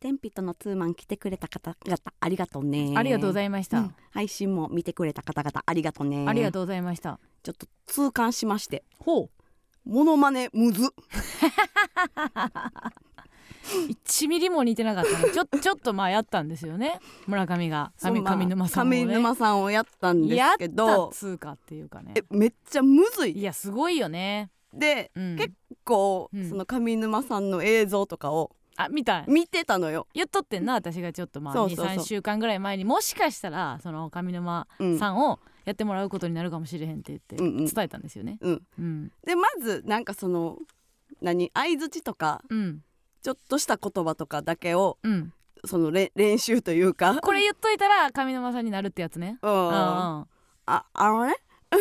テンピとのツーマン来てくれた方々ありがとうね。ありがとうございいました、配信も見てくれた方々ありがとうね。うありがとうございました。ちょっと痛感しまして。ほう。モノマネむず。1ミリも似てなかったのちょ ちょっとまあやったんですよね。村上が。上上沼さんも、ね、上沼さんをやったんですけやったど通過っていうかね。えめっちゃむずい。いやすごいよね、でうん、結構、うん。その上沼さんの映像とかをあ見た見てたのよ、言っとってんな私がちょっとまあそうそうそう。23週間ぐらい前にもしかしたらその上沼うん。さんをやってもらうことになるかもしれへんって言ってうんうん。伝えたんですよね。うん、うん。でまずなんかその何相づちとかうん。ちょっとした言葉とかだけをうん、そのれ 練習というか。これ言っといたら上沼さんになるってやつね。うん。うんうん。ああのね。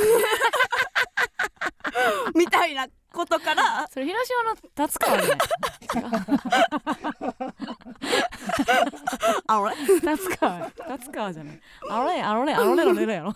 みたいなことから。それ広島の達川じゃないあのね達川。達川じゃない。あのねあのねあのねのねのやろ。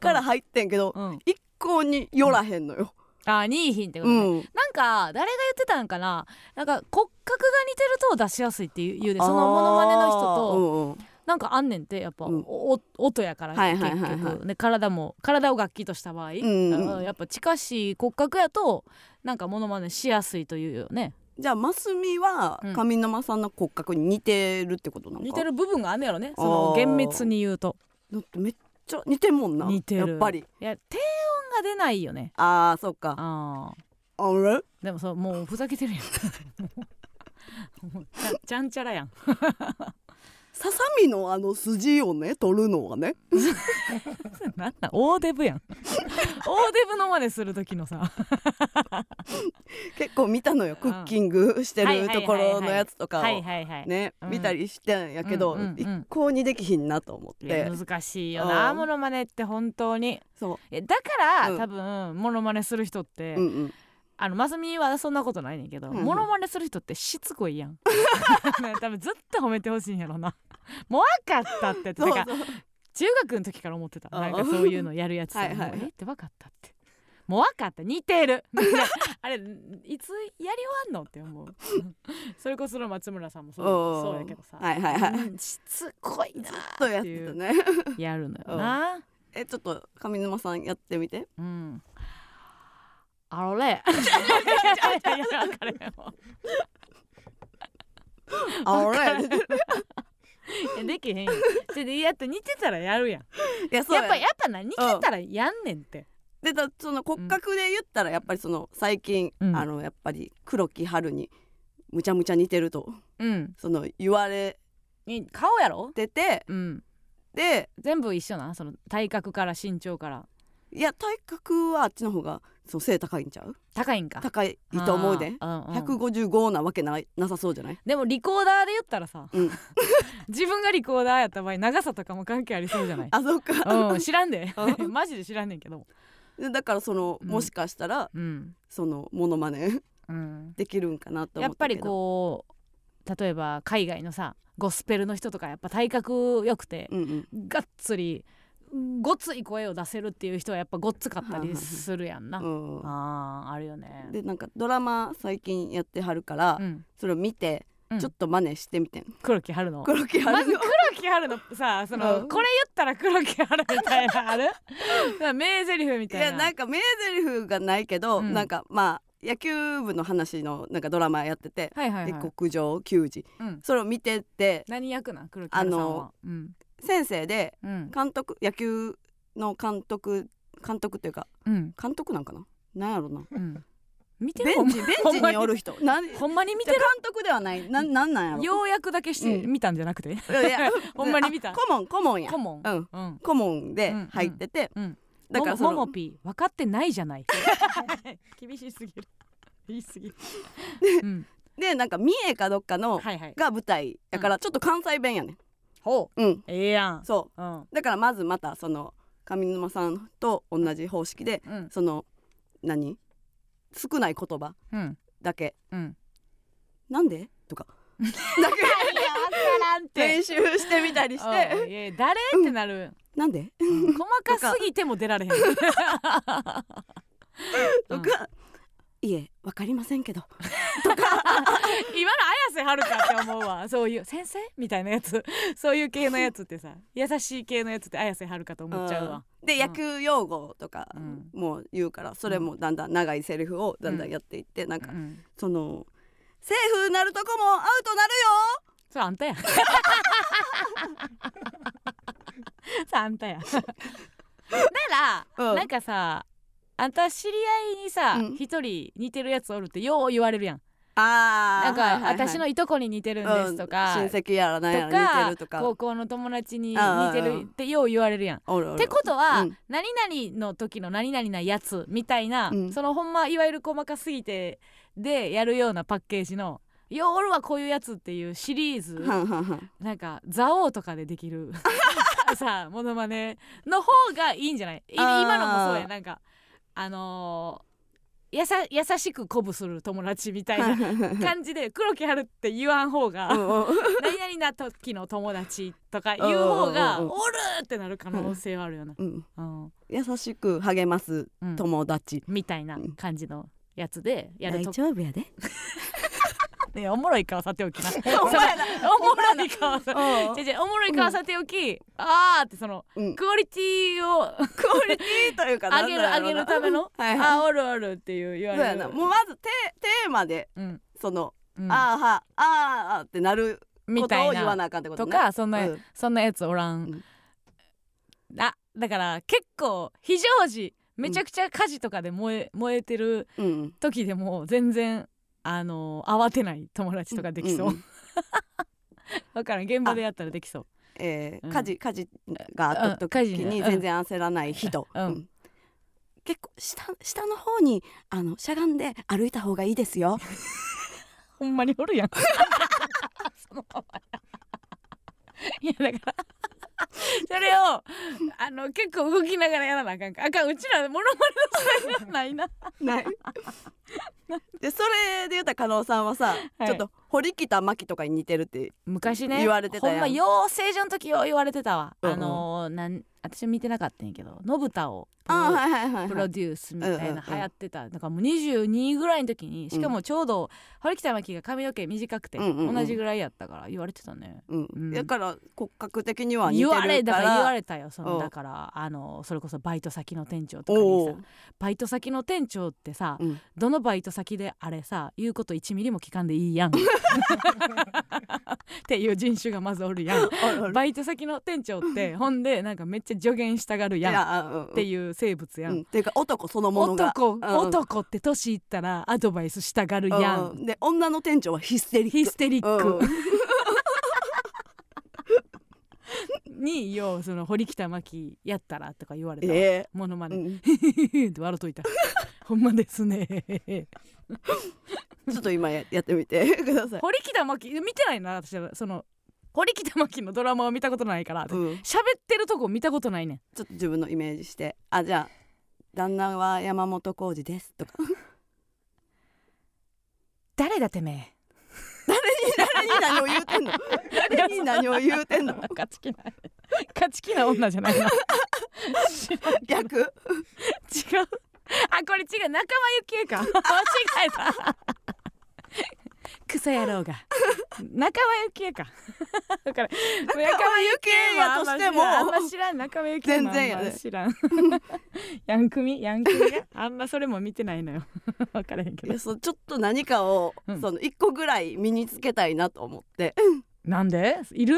から入ってんけど、うん、一向に寄らへんのよ。あニーヒンってこうとね。ん、なんか誰が言ってたんかななんか骨格が似てると出しやすいっていう言うでそのモノマネの人とうんうんなんかあんねんってやっぱ、うん。お音やからはい結はいはいはい。局。で体も体を楽器とした場合、んうんあやっぱ近しい骨格やとなんかモノマネしやすいというよね。じゃあマスミはうん。上沼さんの骨格に似てるってことなんか似てる部分があんねやろね。その厳密に言うと。だってめっちゃ似てんもんな。似てる。やっぱり。いや低音が出ないよね。ああそうか。ああれ？ーでもそうもうふざけてるやん。ちゃんちゃらやんささみのあの筋をね取るのはね。なんなん大デブやん。大デブの真似する時のさ。結構見たのよ。クッキングしてるところのやつとかを。ねうん。見たりしてんやけどうん一向にできひんなと思って。難しいよな。うん。モノマネって本当に。そう。だから、うん。多分モノマネする人って、うんうんあのマスミはそんなことないねんけど、うんうん。モノマネする人ってしつこいやん。ね多分ずっと褒めてほしいんやろな。もう分かったって。そうだから中学の時から思ってた。うんなんかそういうのやるやつさはいはいもうえ？って分かったって。もう分かった。似てる。あれいつやり終わんのって思う。それこその松村さんもそううんそうやけどさ、はいはいはい。うんしつこいなずっていう。てたね。やるのよな。えちょっと上沼さんやってみて。うんあのね。いやいやいや分かれへんわあれいやできへんよででやって似てたらやるやんいやそうややっぱやっぱな似てたらやんねんってでだその骨格で言ったらやっぱりその最近、うんあのやっぱり黒木春にむちゃむちゃ似てるとうんその言われに顔やろててうんで全部一緒なその体格から身長からいや体格はあっちの方がそう背高いんちゃう？高いんか。高いと思うで。うんうん。155なわけないなさそうじゃない？でもリコーダーで言ったらさ、うん。自分がリコーダーやった場合長さとかも関係ありそうじゃない？あそうか。うん知らんで。う マジで知らんねんけどでだからその、うんもしかしたらうん、そのモノマネうん、できるんかなとやっぱりこう例えば海外のさゴスペルの人とかやっぱ体格良くてうんうん。がっつりごつい声を出せるっていう人はやっぱごっつかったりはいはいはいするやんな。うんあーあるよね。でなんかドラマ最近やってはるから、うん、それを見て、うんちょっと真似してみてん黒木春の。黒木春の、まず黒木春のさその、うんこれ言ったら黒木春みたいなある？名台詞みいたいな。やなんか名台詞がないけど、うんなんかまあ野球部の話のなんかドラマやっててはいはいはい。で国上球児うん、それを見てて何役なん？黒木春さんは。あのうん先生でうん。監督野球の監督監督っていうかうん。監督なんかな？なんやろな？うん。見てベンチベンチにおる人。ほんまに見てる？監督ではない。なんなんなんやろ？ようやくだけして、うん。見たんじゃなくて。いや ほんまに見た？あ顧問顧問や。顧問うん。うん。顧問でうん入ってて、うん。だからそのもももピー分かってないじゃない。厳しすぎる。言い過ぎうん。でなんか三重かどっかのが舞台だからちょっと関西弁やねんほう。うん。ええやん。そう。うん。だからまずまたその上沼さんと同じ方式でうん。その何？少ない言葉うん。だけ。うん「なんで?」とか。だけ。練習してみたりしうん。て誰ってなる「なんで?うん。細かすぎても出られへん」とか「いえわかりませんけど」いはるかって思うわ。そういう先生？みたいなやつ。そういう系のやつってさ優しい系のやつって綾瀬はるかと思っちゃうわ、で野球用語とかうん。も言うからそれもだんだん長いセリフをだんだんやっていってなんかうん、そのセーフなるとこもアウトなるそれあんたや。それあんたや。なら、うん。なんかさあんた知り合いにさうん。一、人似てるやつおるってよう言われるやん。あー。なんか、私のいとこに似てるんですとか、うん。親戚やら何やとら似てかるとか。高校の友達に似ああてるってよう言われるやん。おるおるってことは、うん。何々の時の何々なやつみたいな、うん。そのほんまいわゆる細かすぎてでやるようなパッケージの「ようおるわこういうやつ」っていうシリーズなんか蔵王とかでできる。さモノマネの方がいいんじゃない？今のもそうやなんかあのーやさ優しく鼓舞する友達みたいな感じで黒木春って言わん方が何々な時の友達とか言う方がおるってなる可能性はあるよな、うんうん。優しく励ますうん。友達。みたいな感じのやつでやると、丈夫やで ね、おもろい顔さておきな。お前らおもろい顔さうん。じゃじゃおもろい顔さておき、あーってそのうん。クオリティを クオリティというか上げる上げるための はいはい。あおるおるっていう言わそうやれるな。もうまずテテーマでうん。そのうん。あーはあーってなることみたい言わなあかんってこととねかそんな、うん。そんなやつおらん、うん。あだから結構非常時めちゃくちゃ火事とかで燃え燃えてるうん。時でも全然あの慌てない友達とかできそう、んん だからん。現場でやったらできそう。うんえー火事火事があった時に全然焦らない人、うん。うん。結構下下の方にあのしゃがんで歩いた方がいいですよ。ほんまにおるやん。そのままや。いやだから それをあの結構動きながらやらなあかんかあかん。うちらモノマネの才能ないな。ない。でそれで言ったら加納さんはさ、はい。ちょっと堀北真希とかに似てるって昔ね。言われてたほんま養成所の時よう言われてたわ、うんうん。あのーなん私見てなかったんやけど信太をプロはいはいはいプロはいデュースみたいうんうんうなん。流行ってた、だからもう22ぐらいの時にしかもちょうど堀北真希が髪の毛短くてうんうんうん。同じぐらいやったから言われてたね、うん。うん。だから骨格的には似てるから。言われだから言われたよそうん。のだからあのそれこそバイト先の店長とかにさバイト先の店長ってさ、うん。どのバイト先であれさ言うこと1ミリも聞かんでいいやん っていう人種がまずおるやん。バイト先の店長ってほんでなんかめっちゃ助言したがるいやん。っていう生物やん、うん。っていうか男そのものが。男、うん。男って年いったらアドバイスしたがるやん、うん。で女の店長はヒステリック。ヒステリック、うん。にようその堀北真希やったらとか言われた。わ、え。モノマネ、えうん。って笑っといた。ほんまですねちょっと今ややってみて。ください。堀北真希見てないな私。はその堀北真希のドラマを見たことないから。うん、喋ってるとこ見たことないねん。ちょっと自分のイメージして。あじゃあ旦那は山本浩二です。とか。誰だてめ誰に何を言うてんの？誰に何を言うてんの？え勝ち気な勝ち気な女じゃないな。逆？違うあこれ違う。仲間由紀恵か。間違えた。クソ野郎が。仲間由紀恵か。だから仲間由紀恵はやとしても。あんま知らん。仲間由紀恵全然やで。知らん。ヤンクミ？ヤンクミが？あんまそれも見てないのよ。分からへんけど。そうちょっと何かを、うん。その一個ぐらい身につけたいなと思って。なんで？いる？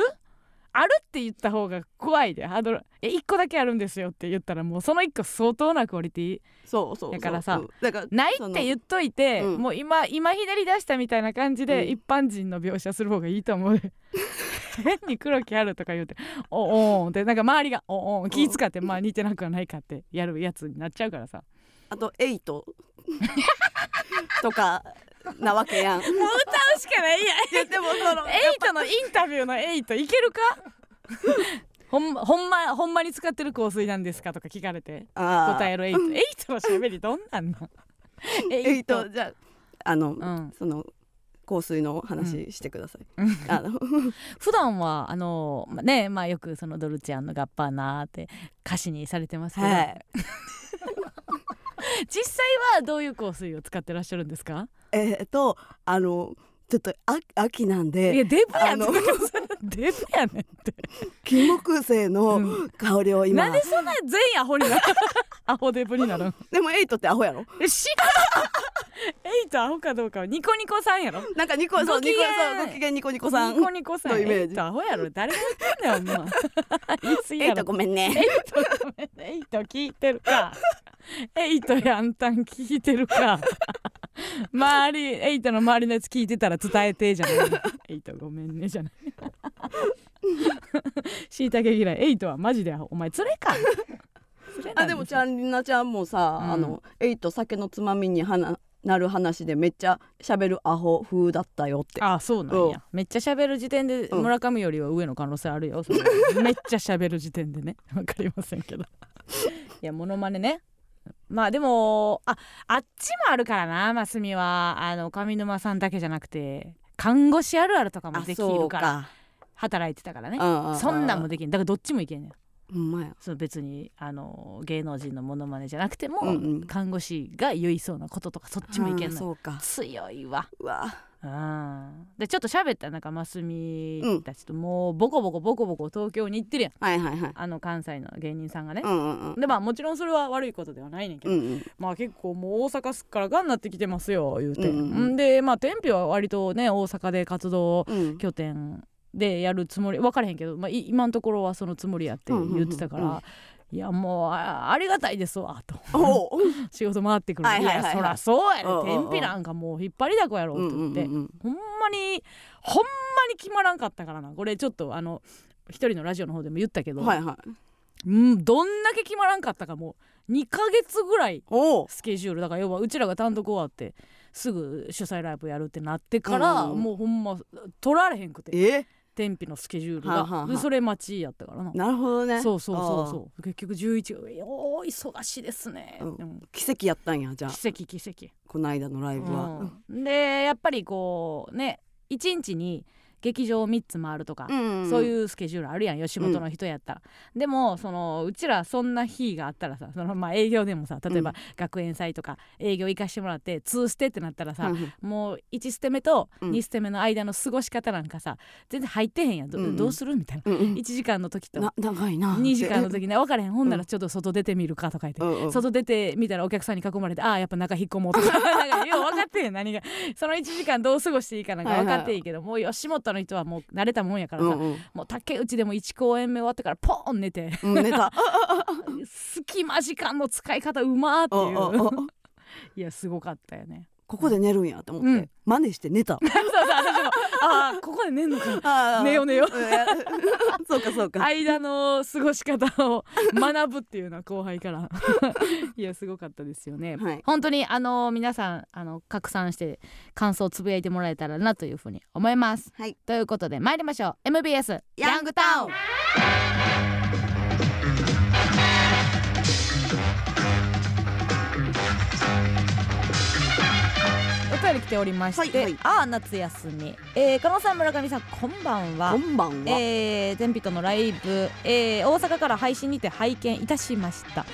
あるって言った方が怖いで。ハードル。え一個だけあるんですよって言ったらもうその一個相当なクオリティ。そうそうだからさうん。だからないって言っといて、うん。もう今今ひねり出したみたいな感じで、うん。一般人の描写する方がいいと思う。変に黒木あるとか言うて「おおん」ってなんか周りが「おおん」気使ってまあ似てなくはないかってやるやつになっちゃうからさ。あとエイト。とかなわけやん。もう歌うしかないやいやでもその エイトのインタビューのエイトいけるか？ほんまほんまほんまに使ってる香水なんですかとか聞かれて答えるエイト。エイトのしゃべりどんなんの？エイト。じゃああの、うん。その香水の話してください、うん。あの普段はあのまあねまあよくそのドルチアンのガッパーナーって歌詞にされてますけど、はい 実際はどういう香水を使ってらっしゃるんですか？えっとあのちょっとあ秋なんいでやデブやんあのデブやねんって。金木犀うのん。香りを今、なんでそんな全員アホになる アホデブになるん？でもエイトってアホやろ？え知らん。エイトアホかどうかはニコニコさんやろ。なんかニコそうご機嫌。ニコそうご機嫌ニコニコさん。ニコニコさん。のイメージ。エイトアホやろ。誰が言ってんだよお前。言い過ぎやろ。エイトごめんね。エイトごめんね。エイト聞いてるか。エイトヤンタン聞いてるか周りエイトの周りのやつ聞いてたら伝えてじゃない。エイトごめんねじゃない。しいたけ嫌い。エイトはマジでお前連れか。あでもちゃんりなちゃんもさ、うん。あのエイト酒のつまみにはななる話でめっちゃ喋るアホ風だったよって。あそうなんや。めっちゃ喋る時点でうん。村上よりは上の可能性あるよそれ めっちゃ喋る時点でね。わかりませんけど。いやモノマネねまあでもああっちもあるからなマスミは。あの上沼さんだけじゃなくて看護師あるあるとかもあできるからか。働いてたからね。うんうんそんなんもできん。だからどっちもいけんねん。その別にあの芸能人のモノマネじゃなくても、うんうん。看護師が言いそうなこととかそっちもいけんのうか。強いわ。うわ。うんでちょっと喋ったなんかますみたちと。もうボコボコボコボコ東京に行ってるやん。はいはいはい。あの関西の芸人さんがね。う、んうんうん。でまあもちろんそれは悪いことではないねんけど、うんうんまあ結構もう大阪すっからがんなってきてますよ言うて、うんうんうん。んでまあ天日は割とね大阪で活動うん。拠点でやるつもり分からへんけど、まあ、い今のところはそのつもりやって言ってたから、うんうんうんいやもうあありがたいですわと。仕事回ってくる、はいはやそらそうやうんうんうん。ね天日なんかもう引っ張りだこやろうんと言って、うんうんほんまにほんまに決まらんかったからな。これちょっとあの一人のラジオの方でも言ったけど、はいはい。うんどんだけ決まらんかったかも。う2ヶ月ぐらいスケジュール。だから要はうちらが単独終わってすぐ主催ライブやるってなってから、もうほんま取られへんくて。え？天日のスケジュールが、はあはあはあ。でそれ待ちやったからな。なるほどね。そうそうそうそう。結局11おー忙しいですね、うん。うん奇跡やったんやじゃあ。奇跡奇跡。この間のライブは。うん。でやっぱりこうね一日に劇場3つ回るとか、んそういうスケジュールあるやん吉本の人やったら、でもそのうちらそんな日があったらさその、まあ、営業でもさ例えばうん。学園祭とか営業行かしてもらって2ステってなったらさ、うんもう1ステ目とうん。2ステ目の間の過ごし方なんかさ全然入ってへんやん。ど,、うんうん。どうするみたいな。うんうん。1時間の時と。な長いな。2時間の時時ね分からへん。ほんならちょっと外出てみるかとか言って、うんうん。外出てみたらお客さんに囲まれてああやっぱ中引っ込もうとか。なんかよう分かってへん何が。その1時間どう過ごしていいかなんか分かっていいけど、もう吉本の人はもう慣れたもんやからさ、うんうん。もう竹内でも1公演目終わってからポーン寝てうん寝た。隙間時間の使い方うまーっていう。いやすごかったよね。ここで寝るんやと思って、うん。真似して寝た。そうそう私もああここで寝んのか。寝よう寝よそうかそうか。間の過ごし方を学ぶっていうのは後輩から。いやすごかったですよね、はい。本当にあの皆さんあの拡散して感想をつぶやいてもらえたらなというふうに思います。はい。ということで参りましょう。MBS ヤングタウン便り来ておりまして、はいはい。ああ夏休み、えー、加納さん村上さんこんばんは。こんばんは、えー、全人のライブ、えー大阪から配信にて拝見いたしました。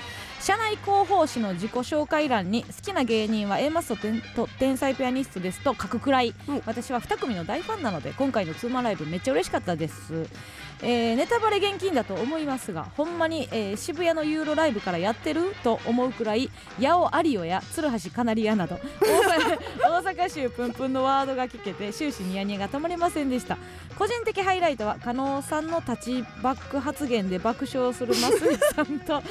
社内広報誌の自己紹介欄に好きな芸人は A マスと天と天才ピアニストですと書くくらい、うん。私は2組の大ファンなので今回のツーマンライブめっちゃ嬉しかったです、えーネタバレ厳禁だと思いますがほんまに、えー渋谷のユーロライブからやってると思うくらい八尾有オや鶴橋カナリアなど 大阪州プンプンのワードが聞けて終始ニヤニヤが止まりませんでした。個人的ハイライトは加納さんのタッチバック発言で爆笑するますみさんと、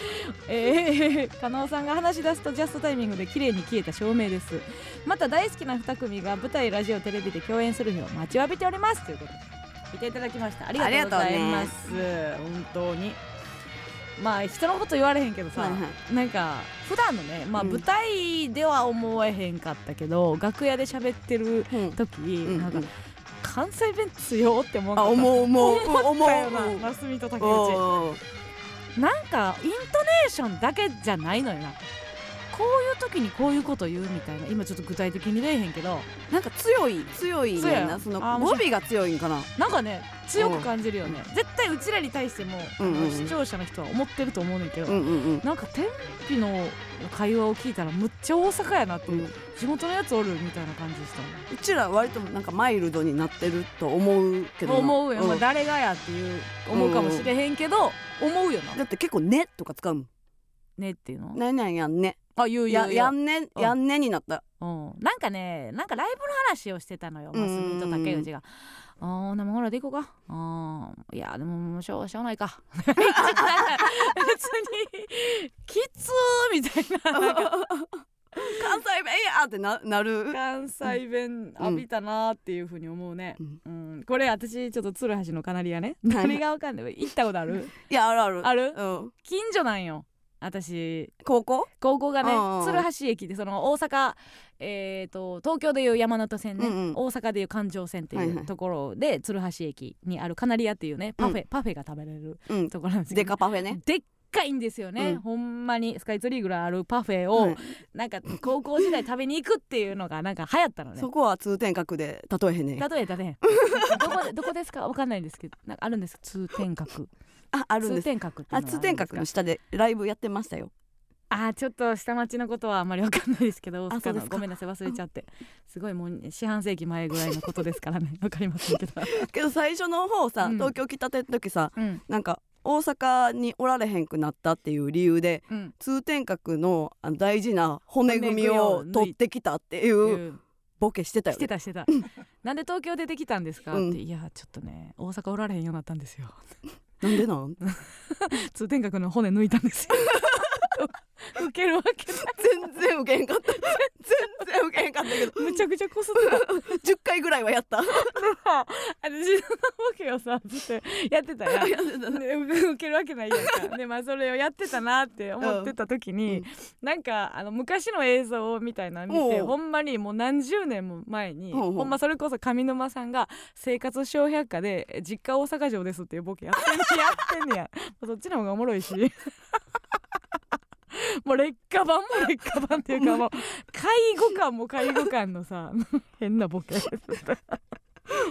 えー、加納さんが話し出すとジャストタイミングで綺麗に消えた照明です。また大好きな2組が舞台ラジオテレビで共演する日を待ちわびております。ということで見ていただきました。ありがとうございます、本当に。まあ人のこと言われへんけどさ、はいはなんか普段のね、まあ、うん。舞台では思えへんかったけど、楽屋で喋ってるうん。時、うんなんか関西弁強って思う。あ思う思う思うよなますみと竹内。なんかイントネーションだけじゃないのよなこういう時にこういうこと言うみたいな。今ちょっと具体的に出えへんけど。なんか強い強いそうや。やんなその語尾が強いんかな。なんかね強く感じるよね。絶対うちらに対しても、うんうんうん。視聴者の人は思ってると思うねんけど、うんうんうん。なんか天日の会話を聞いたらむっちゃ大阪やなって、うん。地元のやつおるみたいな感じしたうちら割となんかマイルドになってると思うけどな。思うよ、まあ、ん誰がやっていう思うかもしれへんけど、思うよな。だって結構ねとか使うもん。ねっていうの何々やんねあ言う言うややんねうん。やんねになった。うん、なんかねなんかライブの話をしてたのようん。マスミと竹内が。あーでもほらでいこうか。あーいやでもしょうしょうがないか。別にきつーみたいな関西弁やってななる？関西弁浴びたなーっていうふうに思うね、うん。うん、これ私ちょっと鶴橋のカナリアね。はい。何がわかんない。行ったことある？いやあるある。ある？うん。近所なんよ私高校？高校がねうんうん鶴橋駅でその大阪えー、と東京でいう山手線ね、うんうん。大阪でいう環状線ってはいはい。いうところで、鶴橋駅にあるカナリアっていうねパフェ、パフェが食べれるうん。ところなんですけデどカパフェね。でっかいんですよね、うん。ほんまにスカイツリーぐらいあるパフェを、はい。なんか高校時代食べに行くっていうのがなんか流行ったのね。そこは通天閣で例えへんね例えたね。どこでどこですか？わかんないんですけどなんかあるんです通天閣ああるんです。通天閣あ通天閣の下でライブやってましたよ。あーちょっと下町のことはあんまりわかんないですけど大阪の。ごめんなさい忘れちゃって。すごいもう四半世紀前ぐらいのことですからね。わかりませんけど。けど最初の方さうん。東京来たての時さうん。なんか大阪におられへんくなったっていう理由でうん。通天閣の大事な骨組みを取ってきたっていううんボケしてたよね。してたしてた。なんで東京出てきたんですか？って、うん。いやちょっとね大阪おられへんようになったんですよなんでなん？通天閣の骨抜いたんですよ。ウケるわけない。全然ウケへんかった。全然ウケへんかったけど。むちゃくちゃこすって10回ぐらいはやった。た私のボケをさずっとやってたやん。やってた。ねでウケるわけないやんか。でまあそれをやってたなって思ってた時に、うん。なんかあの昔の映像みたいなの見てほんまにもう何十年も前にほんまそれこそ上沼さんが「生活笑百科」で「実家大阪城です」っていうボケやってんやってんねや。そっちの方がおもろいし もう劣化版も劣化版っていうかもう。介護官も介護官のさ 変なボケ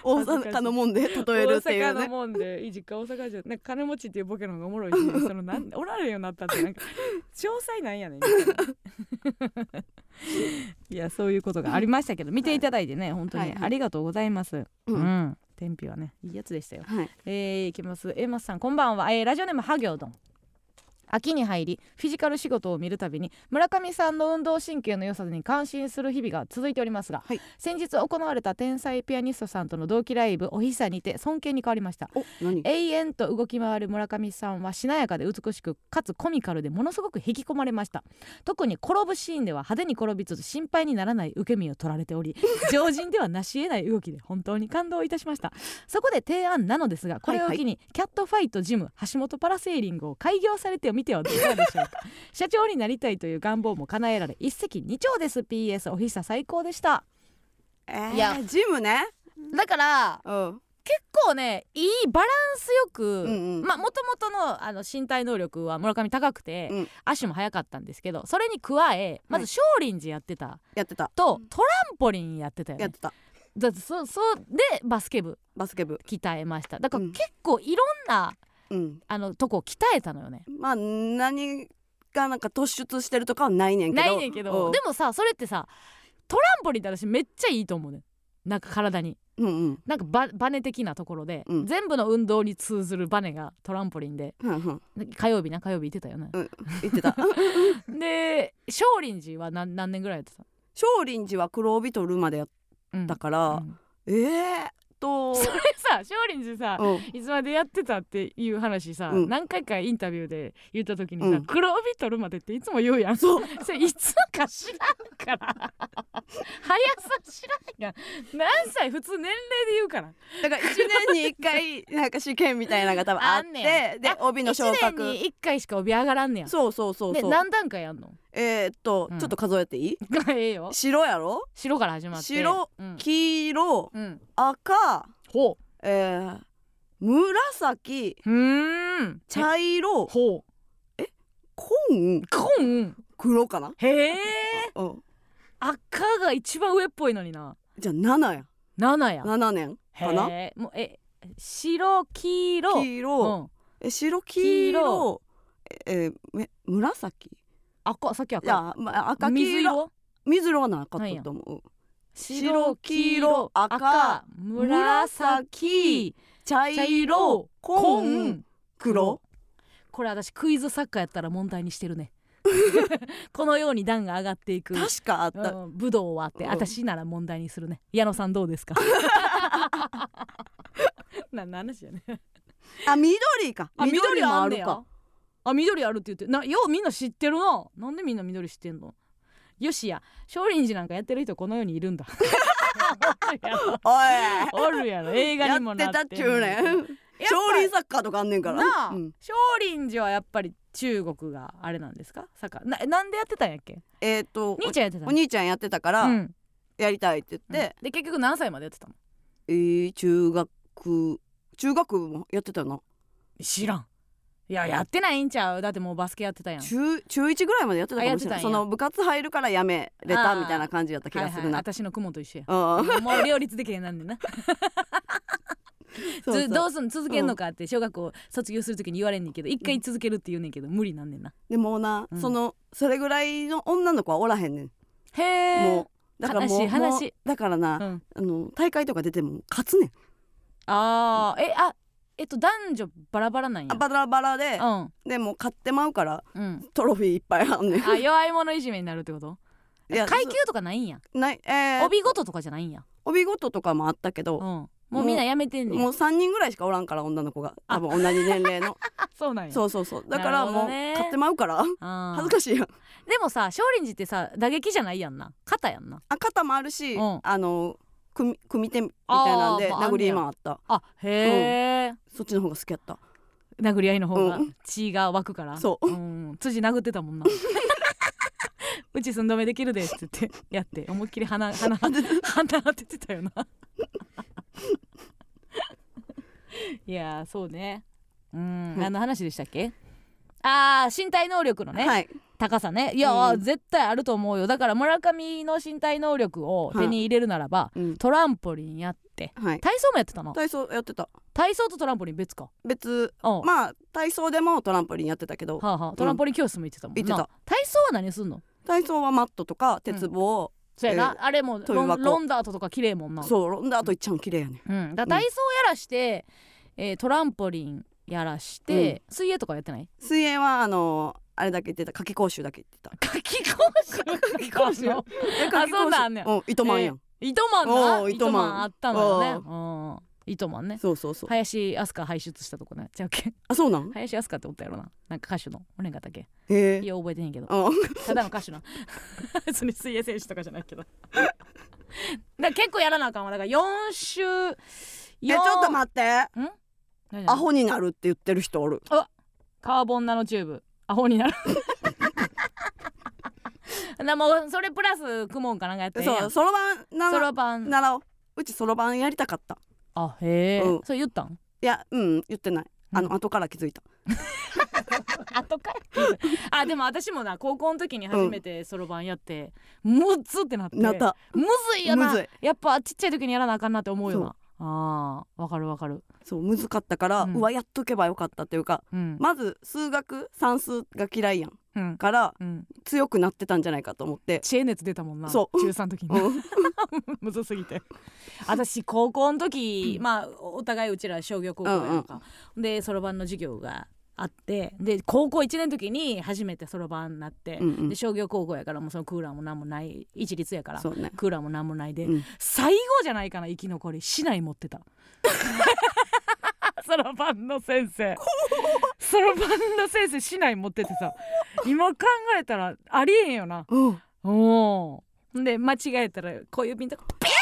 大阪のもんで例えるってい大阪のうねもんでいい実家大阪城なんか金持ちっていうボケの方がおもろいし そのなんおられるようになったってなんか詳細なんやねんいやそういうことがありましたけど見ていただいてね本当にはいはい。ありがとうございます、ううん。ん天日はねいいやつでしたよ。はい。えー、いきます。エマスさんこんばんは、えーラジオネームハ行どん秋に入りフィジカル仕事を見るたびに村上さんの運動神経の良さに感心する日々が続いておりますが、はい。先日行われた天才ピアニストさんとの同期ライブおひさにて尊敬に変わりました。永遠と動き回る村上さんはしなやかで美しくかつコミカルでものすごく引き込まれました。特に転ぶシーンでは派手に転びつつ心配にならない受け身を取られており 常人ではなし得ない動きで本当に感動いたしました。そこで提案なのですがこれを機に、キャットファイトジム橋本パラセーリングを開業されてみてはいかがでしょうか。社長になりたいという願望も叶えられ一石二鳥です。PS おひさ最高でした。えーいやジムね。だからうん。結構ねいいバランスよく、うんうん。まあもともとのあの身体能力は村上高くて、うん。足も速かったんですけどそれに加えまず少林寺やってた。やってた。と、トランポリンやってたよね。やってた。だってそそうでバスケ部。バスケ部。鍛えました。だからうん。結構いろんな、うんあのとこ鍛えたのよね。まあ何がなんか突出してるとかはないねんけど。ないねんけど、うん。でもさそれってさトランポリンって私めっちゃいいと思うねん。なんか体に。うんうん。なんかババネ的なところで、うん。全部の運動に通ずるバネがトランポリンで。うんうん。火曜日な火曜日行ってたよね、言ってた。で少林寺は何何年ぐらいやってた？少林寺は黒帯取るまでやっうんたから、うん。えー、っと。それさ少林寺さ、うん。いつまでやってたっていう話さ、うん。何回かインタビューで言った時にさ、うん。黒帯取るまでっていつも言うやん。そう。それいつか知らんから。速さ知らんやん。何歳普通年齢で言うから。だから1年に1回なんか試験みたいなのが多分あっ あんねてで帯の昇1格年に1回しか帯上がらんねや。そうそうそうそう。で何段階やんの？えー、っと、うん。ちょっと数えていい？ええよ。白やろ？白から始まって。白うん、黄色うん、赤ほえー、紫ううーん。茶色。ほう。紺？コン黒かな？へえ。うん。赤が一番上っぽいのにな。じゃあ7や。7や。7年かな？へえ。もうえ白黄色。黄色、え白黄黄色。色えーめ紫？赤さっき赤。じゃあ、まあ、赤黄水色？色水色はなかったと思う。白黄色赤紫茶茶色色紺紺黒。これ私クイズ作家やったら問題にしてるね。このように段が上がっていく。確かあった、うん武道はってうん。私なら問題にするね。矢野さんどうですか？何の話やねあ緑か。あ緑もあんねや。あるかあ緑あるって言ってなようみんな知ってるな。なんでみんな緑知ってんの？よしや少林寺なんかやってる人この世にいるんだ。おい。おるやろ。映画やにもってなってんたっちゅうね少ぱ林サッカーとかあんねんから。なあ、うん。少林寺はやっぱり中国があれなんですか？サッカー。ななんでやってたんやっけ？えっ、と兄ちゃんやってたお兄ちゃんやってたから、うん。やりたいって言って、で結局何歳までやってたの？えー、中学中学もやってたよな。知らんいややってないんちゃう？だってもうバスケやってたやん。中中1ぐらいまでやってたかもしれない。その部活入るからやめれたみたいな感じだった気がするな、はいはい、私の雲と一緒や。うん。もう両立できへんなんねんな。そうそう。ずどうすんの続けんのかって小学校卒業するときに言われんねんけど一回続けるって言うねんけど無理なんねんな。でもな、うん。そのそれぐらいの女の子はおらへんねん。へえもうだからもう話だからな、うん、あの大会とか出ても勝つねん。あー。えあえっと男女バラバラなんや。あバラバラで、うん。でも勝ってまうからうん。トロフィーいっぱいあんねん。あ弱い者いじめになるってこと？いや階級とかないんや。そないえー、帯ごととかじゃないんや。帯ごととかもあったけど、うん。もうみんなやめてんねん。もう3人ぐらいしかおらんから女の子が。多分同じ年齢の。あ そうなんや。そうそうそう。だからもうなるほどね。勝ってまうから。あー恥ずかしいやん。でもさ少林寺ってさ打撃じゃないやんな。肩やんな。あ肩もあるし、うん。あの組組手みたいなんで殴りもあった。あへえ、そっちの方が好きやった。殴り合いの方がうん血が湧くから。そう。うん、辻殴ってたもんな。うち寸止めできるでっつってやって思いっきり鼻鼻 鼻当ててたよな。いやーそうね。うん、うん何の話でしたっけ？あー身体能力のね、はい高さね。いやー、うん絶対あると思うよ。だから村上の身体能力を手に入れるならば、うん。トランポリンやって。はい。体操もやってたの？体操やってた。体操とトランポリン別か？別。うん、まあ体操でもトランポリンやってたけど。はあはあ、トランポリン教室も行ってたもんな、行ってた。体操は何すんの？体操はマットとか鉄棒、そうやな、あれもロンロンダートとか綺麗もんな。そうロンダートいっちゃん綺麗やねうん、だ体操やらして、えートランポリンやらして、水泳とかやってない？水泳はあのあれだけ言ってた。夏季講習？だけ言ってた夏季講習。夏季講習。そんなんあんねんうん糸満やん、糸満なおう糸満。糸満あったのよね。うん糸満ね。そうそうそう。林飛鳥輩出したとこね。じゃあけあそうなん？林飛鳥っておったやろな。なんか歌手のおねんかったっけ？へえいや覚えてへんけど。うんただの歌手な。別に水泳選手とかじゃないけど。だ結構やらなあかんわ。だから4週えちょっと待って。何アホになるって言ってる人おる。カーボンナノチューブ。アホになる。なもうそれプラスクモンかなんかやってそうろばんなそろばん。習おう。うちそろばんやりたかった。あへえ、うん。それ言ったん？いやうん言ってない。あの、うん後から気づいた。後からあでも私もな高校の時に初めてそろばんやって、むずってなって。なった。むずいよな。やっぱちっちゃい時にやらなあかんなって思うよなあーわかるわかる。そう難かったから、ううんわやっとけばよかったっていうかうん、まず数学算数が嫌いやん。うん。からうん、強くなってたんじゃないかと思って。知恵熱出たもんな。そう。中3の時に。うん。むずすぎて。私高校の時、まあお互いうちら商業高校やんか、でそろばんの授業があってで高校1年の時に初めてそろばんになって、うんうん。で商業高校やからもうそのクーラーも何もない一律やからね。クーラーも何もないで、うん。最後じゃないかな生き残り市内持ってた。そろばんの先生。そろばんの先生市内持っててさ今考えたらありえへんよな。うん。で間違えたら小指のとこピーン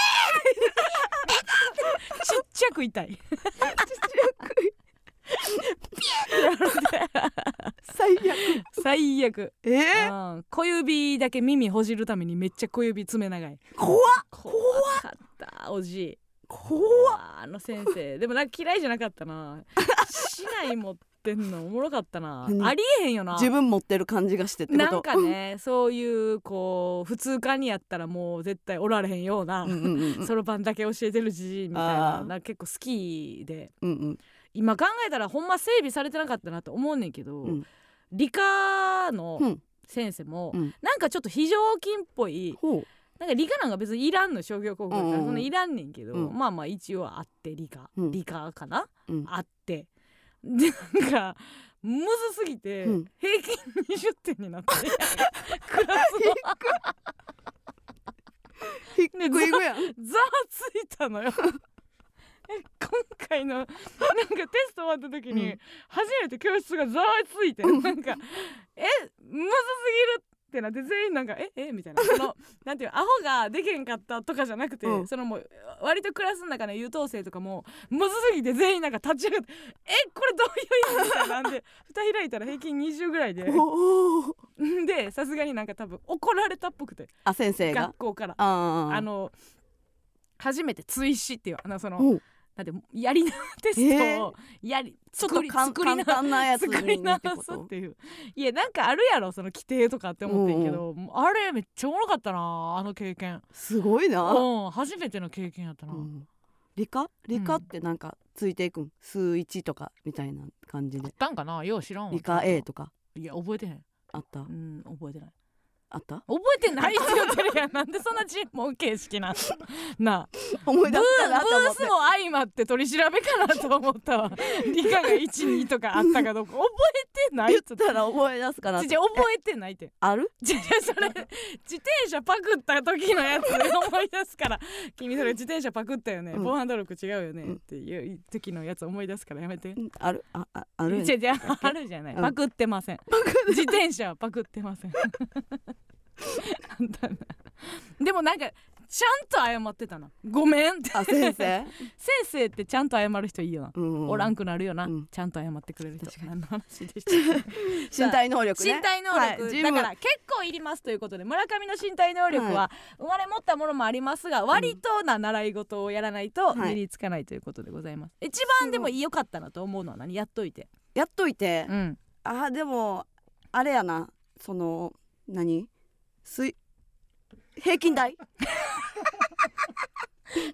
ちっちゃく痛い 最悪。最悪、えー、うん。小指だけ耳ほじるためにめっちゃ小指爪長い。怖っ。怖かったおじい。怖っ。あの先生。でもなんか嫌いじゃなかったな。市内持ってんのおもろかったな。何？ありえへんよな。自分持ってる感じがしてってこと？なんかねそういうこう普通科にやったらもう絶対おられへんような。うんうんうんそろばんだけ教えてるじじいみたいな。な結構好きで。うんうん今考えたらほんま整備されてなかったなと思うねんけど、うん。理科のうん。先生も、うん。なんかちょっと非常勤っぽいほう。なんか理科なんか別にいらんの商業高校だからそんないらんねんけど、うん。まあまあ一応あって理科、うん。理科かな、うん。あって。でなんかむずすぎて、うん。平均20点になって クラスひっくいぐやんのざわついたのよ。え 今回のなんかテスト終わった時に、うん。初めて教室がざわついてなんか えむずすぎるってなって全員なんかええみたいな。その なんていうアホができへんかったとかじゃなくて、うん。そのもう割とクラスの中の優等生とかもむずすぎて全員なんか立ち上がってえこれどういう意味みたいなんで蓋開いたら平均20ぐらいででさすがになんか多分怒られたっぽくてあ先生が？学校から。あの初めて追試っていうあのそのおうなんてやりなテストをやり、ちょっとかん作りな簡単なやつ作り直にってことすっていういやなんかあるやろその規定とかって思ってんけど、もうあれめっちゃおもろかったなあの経験。すごいな、うん初めての経験やったな、うん。理科？理科ってなんかついていくん？数一とかみたいな感じで。あったんかな？よう知らんわ理科？A とか。いや覚えてへん。あった。うん覚えてないあった？覚えてないって言ってるやんなんでそんな尋問形式なん なあ。思い出すかなと思って。ブースも相まって取り調べかなと思ったわ。理科が12とかあったかどうか。覚えてない言っっつってたら思い出すかなと。じゃ覚えてないって。ある？じゃじゃそれ自転車パクった時のやつで思い出すから。君それ自転車パクったよね、うん。防犯登録違うよね、うん。っていう時のやつ思い出すからやめて。うんある？ああある？じゃあるじゃない、うん。パクってません。自転車はパクってませんなんだなでもなんかちゃんと謝ってたなごめんって。あ先生？先生ってちゃんと謝る人いいよな、うんおらんくなるよな、うん。ちゃんと謝ってくれる人。確かに。何の話でした 身体能力ね。身体能力、はい。だから結構いりますということで村上の身体能力は生まれ持ったものもありますが、割とな習い事をやらないとはい。身につかないということでございます、一番でも良かったなと思うのは何？やっといて。やっといて、うん。あでもあれやな。その何？水平均台？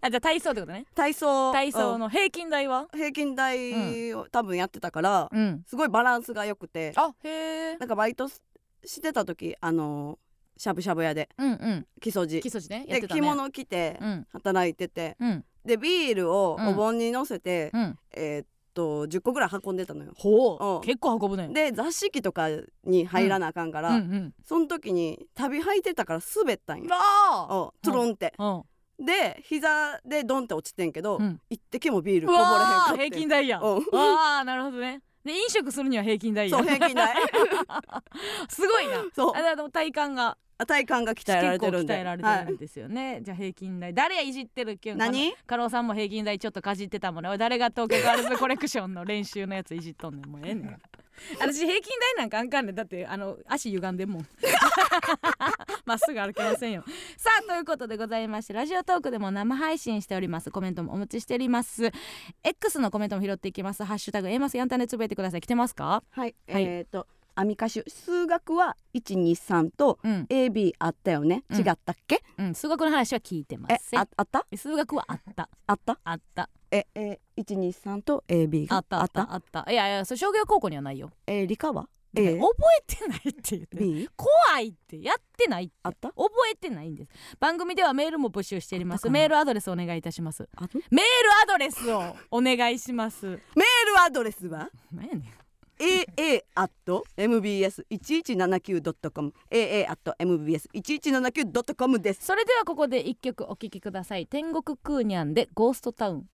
あじゃあ体操ってことね。体操。体操うん。の平均台は？平均台を多分やってたから、うん。すごいバランスが良くて。あへえ。なんかバイトししてた時あのしゃぶしゃぶ屋で。うんうん。木曽路基礎ね。やっでてたね。着物着てうん。働いてて、うん。でビールをお盆に乗せて、うん。えーっと10個ぐらい運んでたのよ。う。ん。ほう結構運ぶね。で座敷とかに入らなあかんから、うんうん。その時に旅履いてたから滑ったんよ。あうんトゥルンって、うん。で膝でドンって落ちてんけど、うん。一滴もビールうこぼれへんわかっ平均台やうん。ああなるほどねで飲食するには平均台や。そう平均台。すごいな。そう。あでも体幹が。体幹が鍛えられてるんで。結構鍛えられてるんですよね、じゃあ平均台。誰やいじってるっけ何？加納さんも平均台ちょっとかじってたもんね。誰が東京ガールズコレクションの練習のやついじっとんねん。もうええねん 私平均台なんかあんかんねん。だってあの足歪んでんもん。まっすぐ歩けませんよ。さあということでございましてラジオトークでも生配信しております。コメントもお待ちしております。X のコメントも拾っていきます。ハッシュタグエマスヤンタネつぶえてください。来てますか？はい、はい。えっ、とアミカシュ数学は123と AB あったよね、違ったっけうん数学の話は聞いてまえせんああった数学はあったあったあったええ123と AB があったあったあったいやいや商業高校にはないよえー理科はだから A 覚えてないって言って B 怖いってやってないあった覚えてないんです番組ではメールも募集しておりますメールアドレスお願いいたしますメールアドレスをお願いしますメールアドレスは何やねん aa.mbs1179.com aa.mbs1179.com です。それではここで一曲お聴きください。天国クーニャンでゴーストタウン。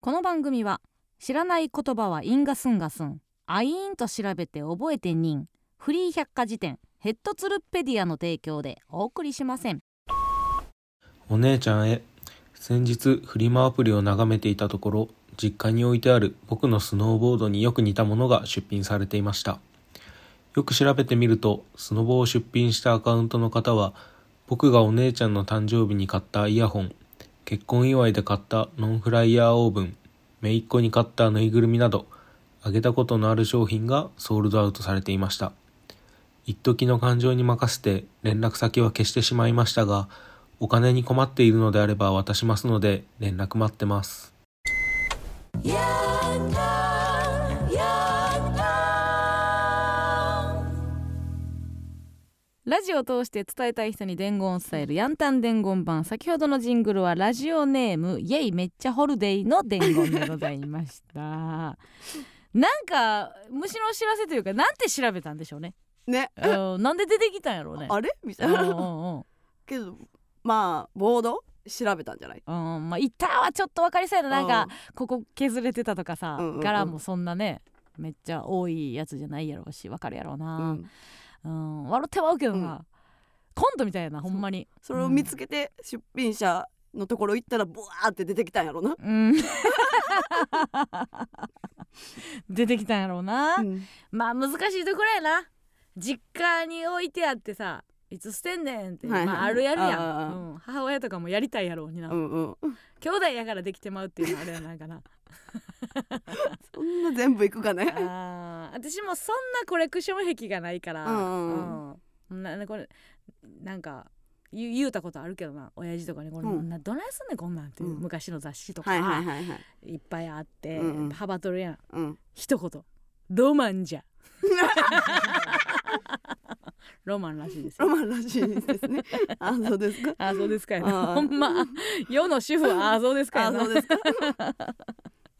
この番組は知らない言葉はインガスンガスンアイーンと調べて覚えてニンフリー百科事典。ヘッドツルッペディアの提供でお送りしませんお姉ちゃんへ先日フリマアプリを眺めていたところ実家に置いてある僕のスノーボードによく似たものが出品されていました。よく調べてみるとスノボを出品したアカウントの方は僕がお姉ちゃんの誕生日に買ったイヤホン結婚祝いで買ったノンフライヤーオーブン姪っ子に買ったぬいぐるみなどあげたことのある商品がソールドアウトされていました。一時の感情に任せて連絡先は消してしまいましたがお金に困っているのであれば渡しますので連絡待ってます。ラジオを通して伝えたい人に伝言を伝えるヤンタン伝言版。先ほどのジングルはラジオネームイェイめっちゃホルデイの伝言でございました。なんか虫の知らせというかなんて調べたんでしょうね。ね。うんなんで出てきたんやろうね。あれ？みたうんういなんうん。けどまあボード？調べたんじゃない？うんまあ板はちょっと分かりそうやな。なんかうここ削れてたとかさ、うんうんうん。柄もそんなねめっちゃ多いやつじゃないやろうし分かるやろううな、ん。うん笑ってまうけどな、うんコントみたいやなほんまに。それを見つけて出品者のところ行ったらブワーって出てきたんやろな。うん。出てきたんやろうな、うん。まあ難しいところやな。実家に置いてあってさいつ捨てんねんって、はいはい。まあ、あるやるやん。うん、母親とかもやりたいやろうにな、うんうん兄弟やからできてまうっていうのはあれやなんかなそんな全部いくかね。あー。私もそんなコレクション癖がないから、うんうん。うん。ななこれなんか言う言うたことあるけどな。親父とかにこれ、うん。などないすんねんこんなんっていう、うん。昔の雑誌とか、はいはいはいはい。いっぱいあって、うんうん。幅取るやん。うん。一言。ロマンじゃ ロマンらしいですよ。ロマンらしいですね。あそうですか？あそうですかほんま世の主婦は あそうですかあそうですか？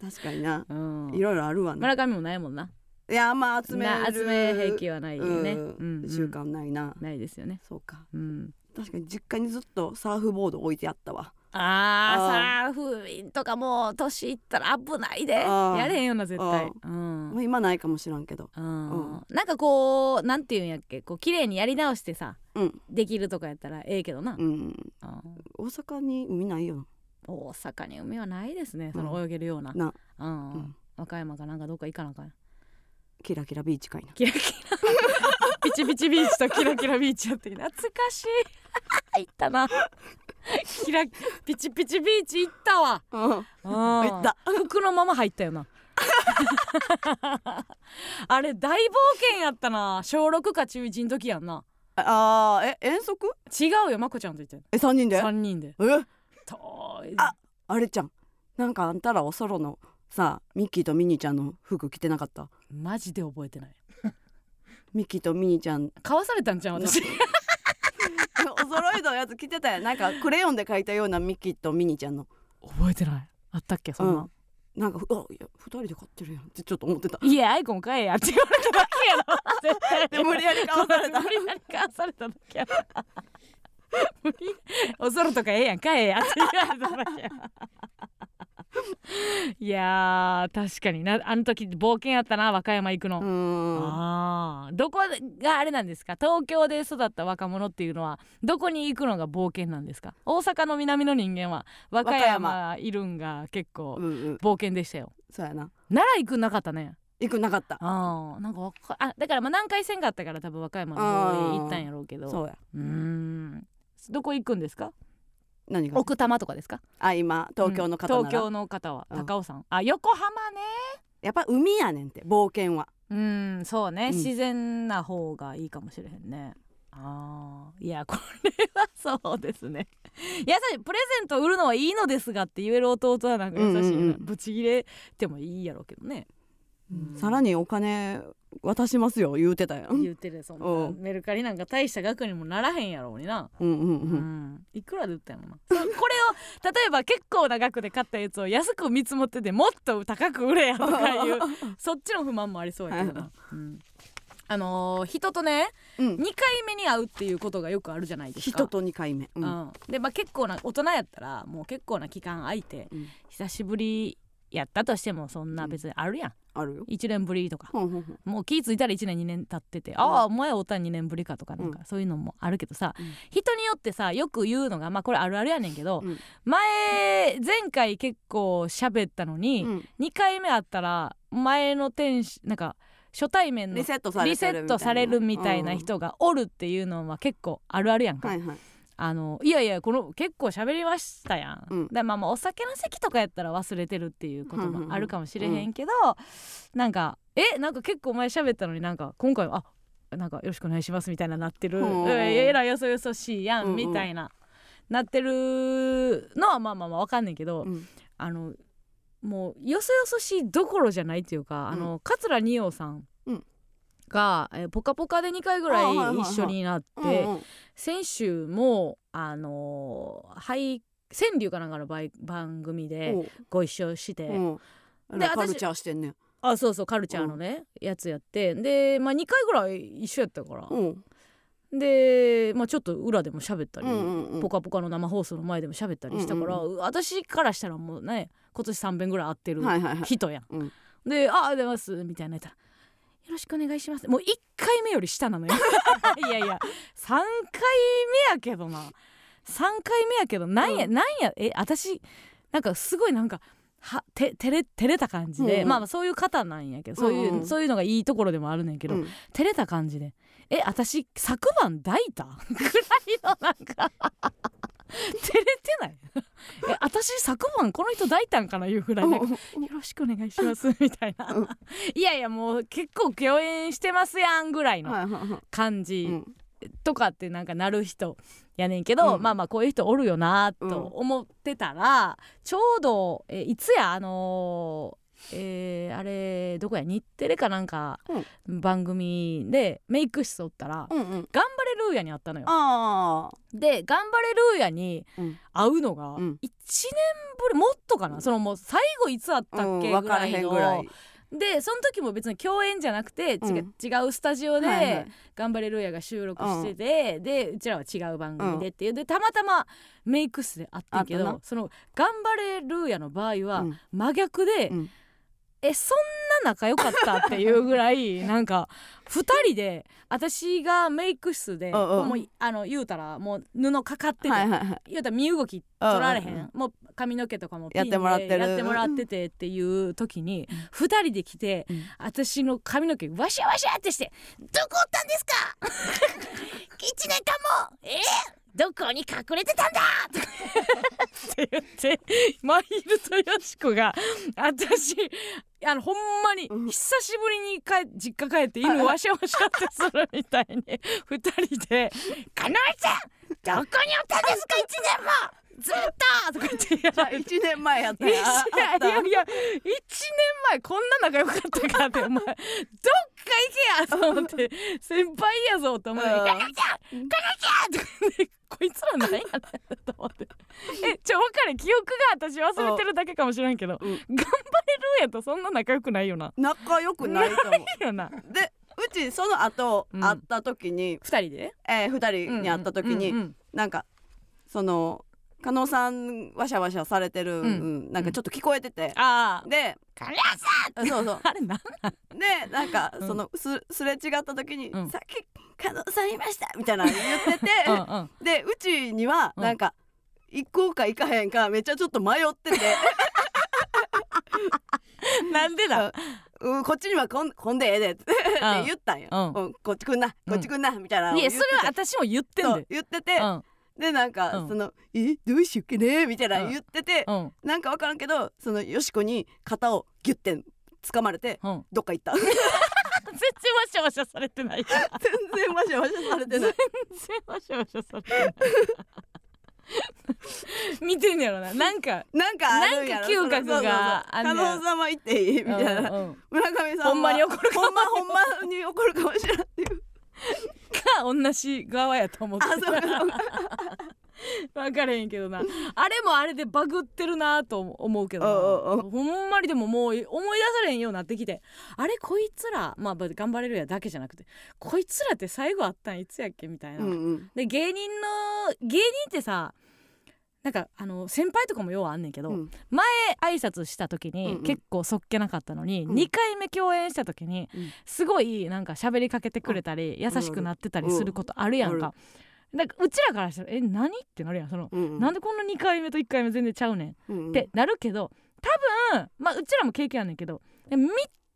確かにな。うん。いろいろあるわね村上もないもんな。いやまあ集め集め癖はないよね、うん。習慣ないな。ないですよね。そうか。うん。確かに実家にずっとサーフボード置いてあったわあーサーフィンとかもう年いったら危ないで。やれへんよな絶対。あうん。もう今ないかもしらんけど。うん。うなんかこうなんていうんやっけこう綺麗にやり直してさうん。できるとかやったらええけどな、うん。うん。大阪に海ないよ大阪に海はないですねそのうん。泳げるような、うん。和歌山かなんかどっか行かなあかんキラキラビーチかいな。キラキラ。ピチピチビーチとキラキラビーチやって懐かしい。行ったな。キラピチピチビーチ行ったわ。うん。行行った。服のまま入ったよな。あれ大冒険やったな。小6か中1の時やんな。あーえ遠足？違うよまこちゃんと言ってえ三人で？3人で。え？遠い。ああれちゃん。なんかあんたらおそろのさミッキーとミニーちゃんの服着てなかった？マジで覚えてない。ミッキーとミニーちゃん。買わされたんじゃん私。お揃いのやつ着てたやんなんかクレヨンで描いたようなミッキーとミニーちゃんの。覚えてない。あったっけそんな、うん。なんかふあいや二人で買ってるやん。ってちょっと思ってた。いやアイコン買えやって言われただけやろ絶対。で無理やり買わされた無理やり買わされただけやろ。無理。おそろとかええやん買えやって言われただけや いやー確かにな。あの時冒険やったな和歌山行くの、あーどこがあれなんですか？東京で育った若者っていうのはどこに行くのが冒険なんですか？大阪の南の人間は和歌山いるんが結構うんうん。冒険でしたよ。そうやな。奈良行くんなかったね。行くなかった。あーなんかあだからまあ南海線があったから多分和歌山の方へ行ったんやろうけど。そうや。うーん。どこ行くんですか？何が？奥多摩とかですか？あ今東京の方なら、うん東京の方は。うん。高尾山、あ横浜ね。やっぱ海やねんって冒険は。うんそうね、うん。自然な方がいいかもしれへんね。あー。いやこれはそうですね。優しい。プレゼント売るのはいいのですがって言える弟はなんか優しいうんうんうん。ブチギレてもいいやろうけどね、うんさらにお金渡しますよ言うてたやん。言ってるそんうなん。メルカリなんか大した額にもならへんやろうにな。うんうんううん。ん、いくらで売ったんやろな。そこれを例えば結構な額で買ったやつを安く見積もっててもっと高く売れやとかいう そっちの不満もありそうやけどな、うん、あのー人とねうん。2回目に会うっていうことがよくあるじゃないですか。人と2回目。ううんん、でまあ結構な大人やったらもう結構な期間空いてうん。久しぶりやったとしてもそんな別にあるやん、あるよ。1年ぶりとか。ほんほんほん。もう気付いたら1年2年経ってて、ああお前おったん2年ぶりかとかなんかそういうのもあるけどさ、うん。人によってさよく言うのがまあこれあるあるやねんけど、うん。前前回結構喋ったのに、うん。2回目会ったら前の天使なんか初対面のリセットされてるリセットされるみたいな人がおるっていうのは結構あるあるやんか、はいはいあのいやいやこの結構喋りましたやん、うん。でまあまあお酒の席とかやったら忘れてるっていうこともあるかもしれへんけど、なんかえなんか結構前喋ったのになんか今回はあなんかよろしくお願いしますみたいななってる、うんええらいよそよそしいやん、うんうん。みたいななってるのはまあまあまあわかんないけど、うん。あのもうよそよそしいどころじゃないっていうか、あの桂二葉さんうんが、えーポカポカ」で2回ぐらい一緒になって、うんうん。先週もあのーはい川柳かなんかの番番組でご一緒して、うん。で私カルチャーしてんねん。あそうそうカルチャーのね、やつやってで、まあ、2回ぐらい一緒やったから、うん。で、まあ、ちょっと裏でも喋ったり、うんうんうん。ポカポカの生放送の前でも喋ったりしたから、うん私からしたらもうね今年3遍ぐらい会ってるはいはいはい。人やん。うん。で「ああ出ます」みたいなやったら「よろしくお願いします」もう1回目より下なのよ。いやいや3回目やけどな。3回目やけどなんや、うん。なんやえ私なんかすごいなんかはて照れ照れた感じで、うんうん。まあまあそういう方なんやけどそういう、うんうん。そういうのがいいところでもあるねんけど、うん。照れた感じで「え私昨晩抱いた? 」ぐらいのなんか照れてない？え私昨晩この人抱いたんかないうぐらいなんかよろしくお願いしますみたいな、うん。いやいやもう結構共演してますやんぐらいの感じうん。とかってなんかなる人やねんけど、うん。まあまあこういう人おるよなうん。と思ってたら、ちょうどえいつや？あのーえーあれどこや？日テレかなんか番組でメイク室おったら「うんうん。頑張れルーヤ」に会ったのよ。あで「頑張れルーヤ」にうん。会うのが1うん。年ぶりもっとかな。そのもう最後いつ会ったっけ分からぐらい。のでその時も別に共演じゃなくて、うん。違うスタジオで「はいはい。頑張れルーヤ」が収録してて、でうちらは違う番組でっていう。でたまたまメイク室で会ってんけあったな。どその「頑張れルーヤ」の場合はうん。真逆で、うんえそんな仲良かったっていうぐらい なんか2人で私がメイク室でうんうん。もうあの言うたらもう布かかってて、はいはいはい。言うたら身動き取られへん、うんうんもう髪の毛とかもピンでやってもらってる。やってもらっててっていう時に2人で来て、うん。私の髪の毛ワシャワシャってして「どこおったんですか ?1 年間も？え？ーどこに隠れてたんだ!」って言ってマヒルとヨシコが私あのほんまにうん。久しぶりに帰実家帰って犬ワシャワシャってするみたいに 2人で「かのえちゃんどこにおったんですか？1年も！ずっと!」とか言って。やられて。一年前やった。いやいや1年前こんな仲良かったかってお前どっか行けやと思って先輩やぞと思って「うん。かのちゃんかのちゃん!」とかねこいつら何やねんと思って。えちょ分かれ記憶が私忘れてるだけかもしれんけど「うん。頑張れるやとそんな仲良くないよな。仲良くないよな。でうちその後うん。会った時に、二人で？えー、二人に会った時に、うんうん。なんかその加納さんわしゃわしゃされてる、んうん。なんかちょっと聞こえてて、ああ。で「かのさん!」そうそう。あれなんでなんかうん。そのすすれ違った時に、うん。さっき加納さんいましたみたいなの言ってて、うんうん。でうちにはうん。なんか、行こうか行かへんかめっちゃちょっと迷ってて、なんでだ？うん、こっちにはこんこんでええでって言ったんよ、うん。うん。こっち来んなこっち来んな、みたいないやそれは私も言ってんで。言ってて、うんでなんか、うん。その「え？どうしよっけね」みたいなうん。言ってて、うん。なんか分からんけどそのよしこに肩をギュッて掴まれてうん。どっか行った。全 全然ワシャワシャされてない。全然わしゃわしゃされてない。然ワシャワシャされてない。見てんやろな。なんかなんかなんか嗅覚が加や。納様行っていい？みたいな、うんうん。村上さんはほんまに怒るかも。ほんまほんまに怒るかもしれないか同じ側やと思って。分 からへんけどな。あれもあれでバグってるなと思うけどほんまにでももう思い出されへんようになってきて。あれこいつらまあ頑張れるやだけじゃなくてこいつらって最後あったんいつやっけみたいな、うんうん。で芸人の芸人ってさなんかあの先輩とかもようあんねんけど、うん。前挨拶した時に結構そっけなかったのに、うん。2回目共演した時にうん。すごいなんか喋りかけてくれたり優しくなってたりすることあるやんうん。か。なんかうちらからしたら「え何?」ってなるやん。その、うんなんでこんな2回目と1回目全然ちゃうねん。うんってなるけど多分まあうちらも経験あんねんけどみ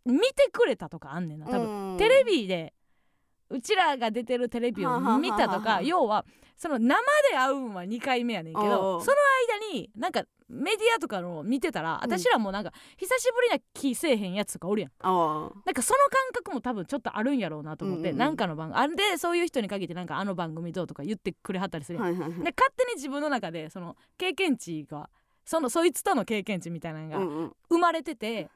見てくれたとかあんねんな多分、うん。テレビでうちらが出てるテレビを見たとはあか要はその生で会うんは2回目やねんけどうその間になんかメディアとかの見てたらうん。私らもなんか久しぶりな気せえへんやつとかおるやん。あなんかその感覚も多分ちょっとあるんやろうなと思って、うんうんうん。なんかの番組あんでそういう人に限ってなんかあの番組どうとか言ってくれはったりするやん、あはいはいはい。で勝手に自分の中でその経験値がそのそいつとの経験値みたいなのが生まれてて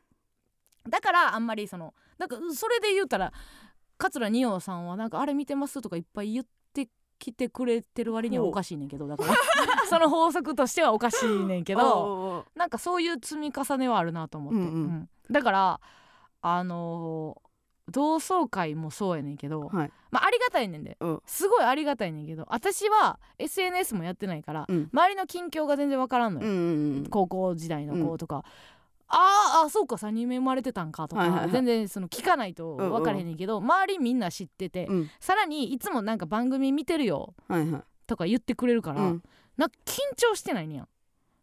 だからあんまりそのだからそれで言うたら桂二葉さんはなんかあれ見てますとかいっぱい言ってきてくれてる割にはおかしいねんけどだから その法則としてはおかしいねんけど なんかそういう積み重ねはあるなと思って、うんうんうん。だからあのー同窓会もそうやねんけど、はい。まあありがたいねんで。うん。すごいありがたいねんけど私は SNS もやってないから、うん。周りの近況が全然わからんのよ、うんうんうん。高校時代の子とか、あーあそうか3人目生まれてたんかとか、はいはいはい。全然その聞かないと分からへんねんけど、周りみんな知ってて、うん。さらにいつもなんか番組見てるよはいはい。とか言ってくれるから、うん。なんか緊張してないねや、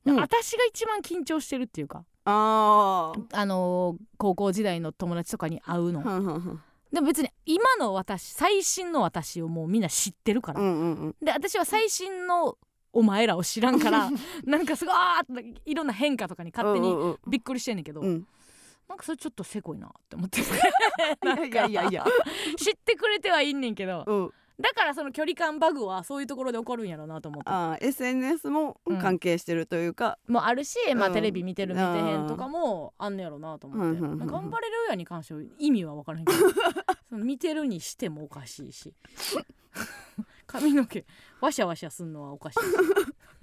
うん。私が一番緊張してるっていうかああのー高校時代の友達とかに会うの、あはんはんはんでも別に今の私最新の私をもうみんな知ってるから、うんうんうん。で私は最新のお前らを知らんから なんかすごいいろんな変化とかに勝手にうんうんびっくりしてんねんけど、うん。なんかそれちょっとせこいなって思って。いやいやいや知ってくれてはいんねんけどうん。だからその距離感バグはそういうところで起こるんやろうなと思って。あー SNS もうん関係してるというか。もうあるし、まあ、うん。テレビ見てる見てへん。とかもあんねやろうなと思って、うんうんうんうん。頑張れるやに関しては意味は分からへんけど その見てるにしてもおかしいし髪の毛ワシャワシャすんのはおかしい。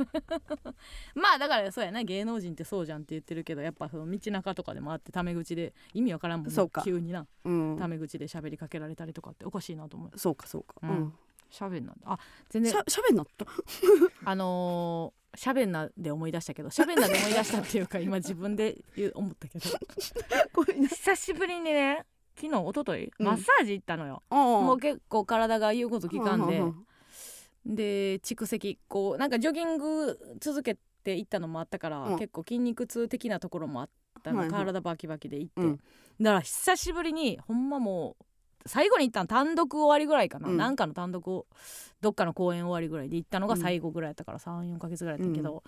まあだからそうやな芸能人ってそうじゃんって言ってるけどやっぱその道中とかでもあってタメ口で意味わからんもんなそうか。急になうん。タメ口で喋りかけられたりとかっておかしいなと思う。そうかそうか。ううん。ん喋んな。あ全然。しゃしゃべんなった？あのー、しゃべんなで思い出したけどしゃべんなで思い出したっていうか今自分で言う思ったけど。久しぶりにね昨日一昨日うん。マッサージ行ったのよ、ももう結構体が言うこと聞かんで、で蓄積こうなんかジョギング続けて行ったのもあったから、うん。結構筋肉痛的なところもあったの、はいはい。体バキバキで行って、うん。だから久しぶりにほんまもう最後に行ったの単独終わりぐらいかな、うん。なんかの単独をどっかの公演終わりぐらいで行ったのが最後ぐらいやったから34ヶ月ぐらいやったけど、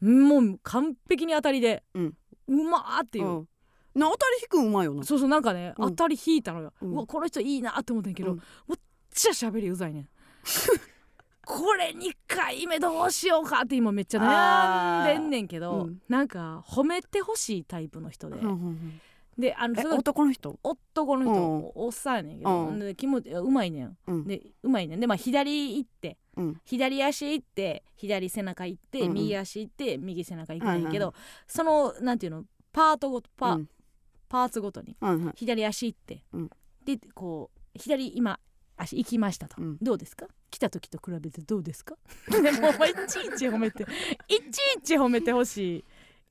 もう完璧に当たりで、うん。うまーっていう、うん。な当たり引くんうまいよな。そうそうなんかね、うん。当たり引いたのよ、ううんわこの人いいなって思ったんやけど、うん。めっちゃ喋りうざいねん これ2回目どうしようかって今めっちゃ悩んでんねんけど、うんなんか褒めてほしいタイプの人で、うんうんうん。であの男の人？男の人、うん。おっさんやねんけど、う気持ちうまいねん。うん。でうまいねん。でまあ左行ってうん。左足行って左背中行って、うんうん。右足行って右背中行くねんけど、はそのなんていうのパートごとパ,、うん。パーツごとにはいはい左足行って、うん。でこう左今足行きましたと、うん。どうですか？来た時と比べてどうですか？でもういちいち褒めていちいち褒めてほしい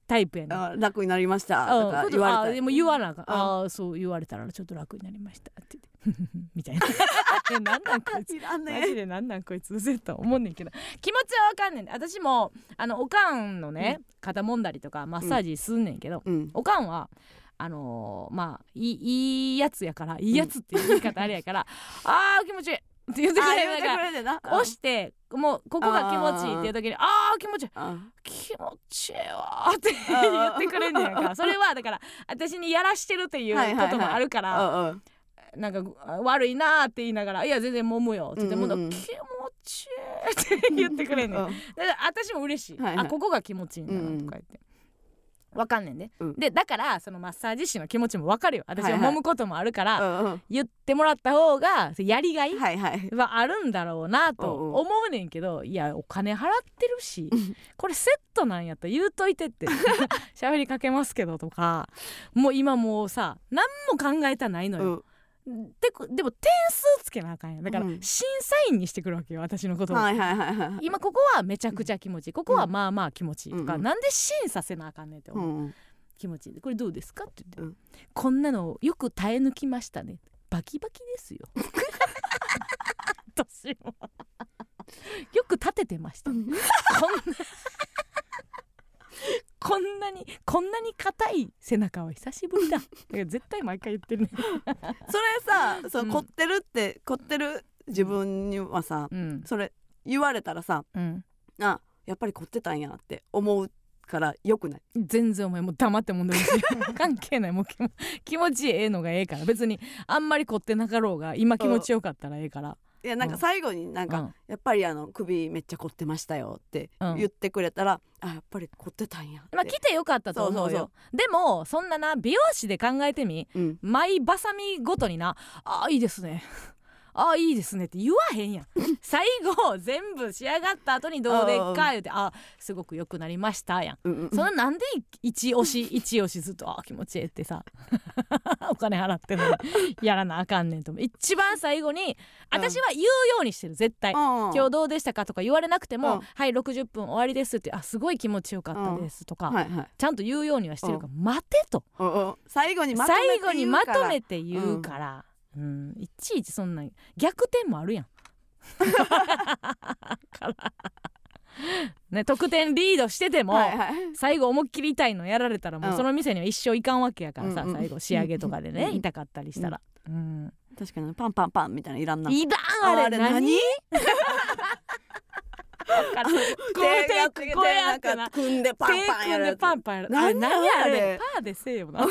タイプやねん。あ楽になりました。あとか言われた。でも言わなあかん。あああそう言われたらちょっと楽になりましたって言って。みたいな。えなんなんこいつ。マジねでなんなんこいつうぜえと思うねんけど。気持ちはわかんねん。私もあのおかんのね、肩揉んだりとかマッサージすんねんけど、うん。おかんはあのーまあいいいいやつやからいいやつっていう言い方あれやから、あー気持ちいいって言ってくあれ言うてくるから押してもうここが気持ちいいっていう時にあー気持ちいい。あ気持ちいいわーって言ってくれんねやんか。それはだから私にやらしてるっていうこともあるから、なんか悪いなーって言いながら「いや全然揉むよ」って言って「うんうんうん。もう気持ちいい」って言ってくれんねん。うん。だから私も嬉しい、はいはい。あここが気持ちいいんだなとか言って。わかんねんね、うん。でだからそのマッサージ師の気持ちもわかるよ。私はいはい。は揉むこともあるから、うんうん。言ってもらった方がやりがいはいはい。はあるんだろうなとうんうん。思うねんけどいやお金払ってるしこれセットなんやったら言うといてって 喋りかけますけどとかもう今もうさ何も考えたないのよ、うんでこでも点数つけなあかんやん。だからうん。審査員にしてくるわけよ私のことを、はいはいはいはい今ここはめちゃくちゃ気持ちいい。ここはまあまあ気持ちいいとか、うんなんで審査せなあかんねんってう。思う、ん。気持ちいい。これどうですかって言って、うん。こんなのよく耐え抜きましたね。バキバキですよ。私も。よく立ててました、こんなここんなにこんなに硬い背中は久しぶりだ。だから絶対毎回言ってるね。それさそううん。凝ってるって凝ってる自分にはさうん。それ言われたらさうん。あやっぱり凝ってたんやって思うからよくない？全然お前もう黙ってもんでほし。い 関係ない。もう気持ちええのがええから。別にあんまり凝ってなかろうが今気持ちよかったらええからいやなんうん。か最後になんか、うん。やっぱりあの首めっちゃ凝ってましたよってうん。言ってくれたら、あやっぱり凝ってたんやって、まあ来てよかったと思うよ。そうそうでもそんなな美容師で考えてみうん、マイバサミごとにな「あーいいですね」あーいいですねって言わへんやん。最後全部仕上がった後にどうでっか言うて「あすごく良くなりました」やん。うんうんそのなんで一押し一押しずっとあー気持ちええってさ。お金払ってんのにやらなあかんねんと思う。一番最後に私は言うようにしてる絶対。今今日どうでしたか？とか言われなくても「うんはい60分終わりです」って「あすごい気持ちよかったです」とか、はいはい。ちゃんと言うようにはしてるから「待て」と。うんうん。最後にまとめて最後にまとめてて言うから、うんいちいちそんな逆転もあるやん。から。ね、得点リードしてても、はいはい。最後思いっきり痛いのやられたらもううん。その店には一生行かんわけやからさ、うんうん最後仕上げとかでね、うん痛かったりしたら。うん。確かにパンパンパンみたいないらんな。いらんあれ何？こうやってこうやってな。組んでパン手パンやる組んでパンパンやる何あれ？パーでせえよな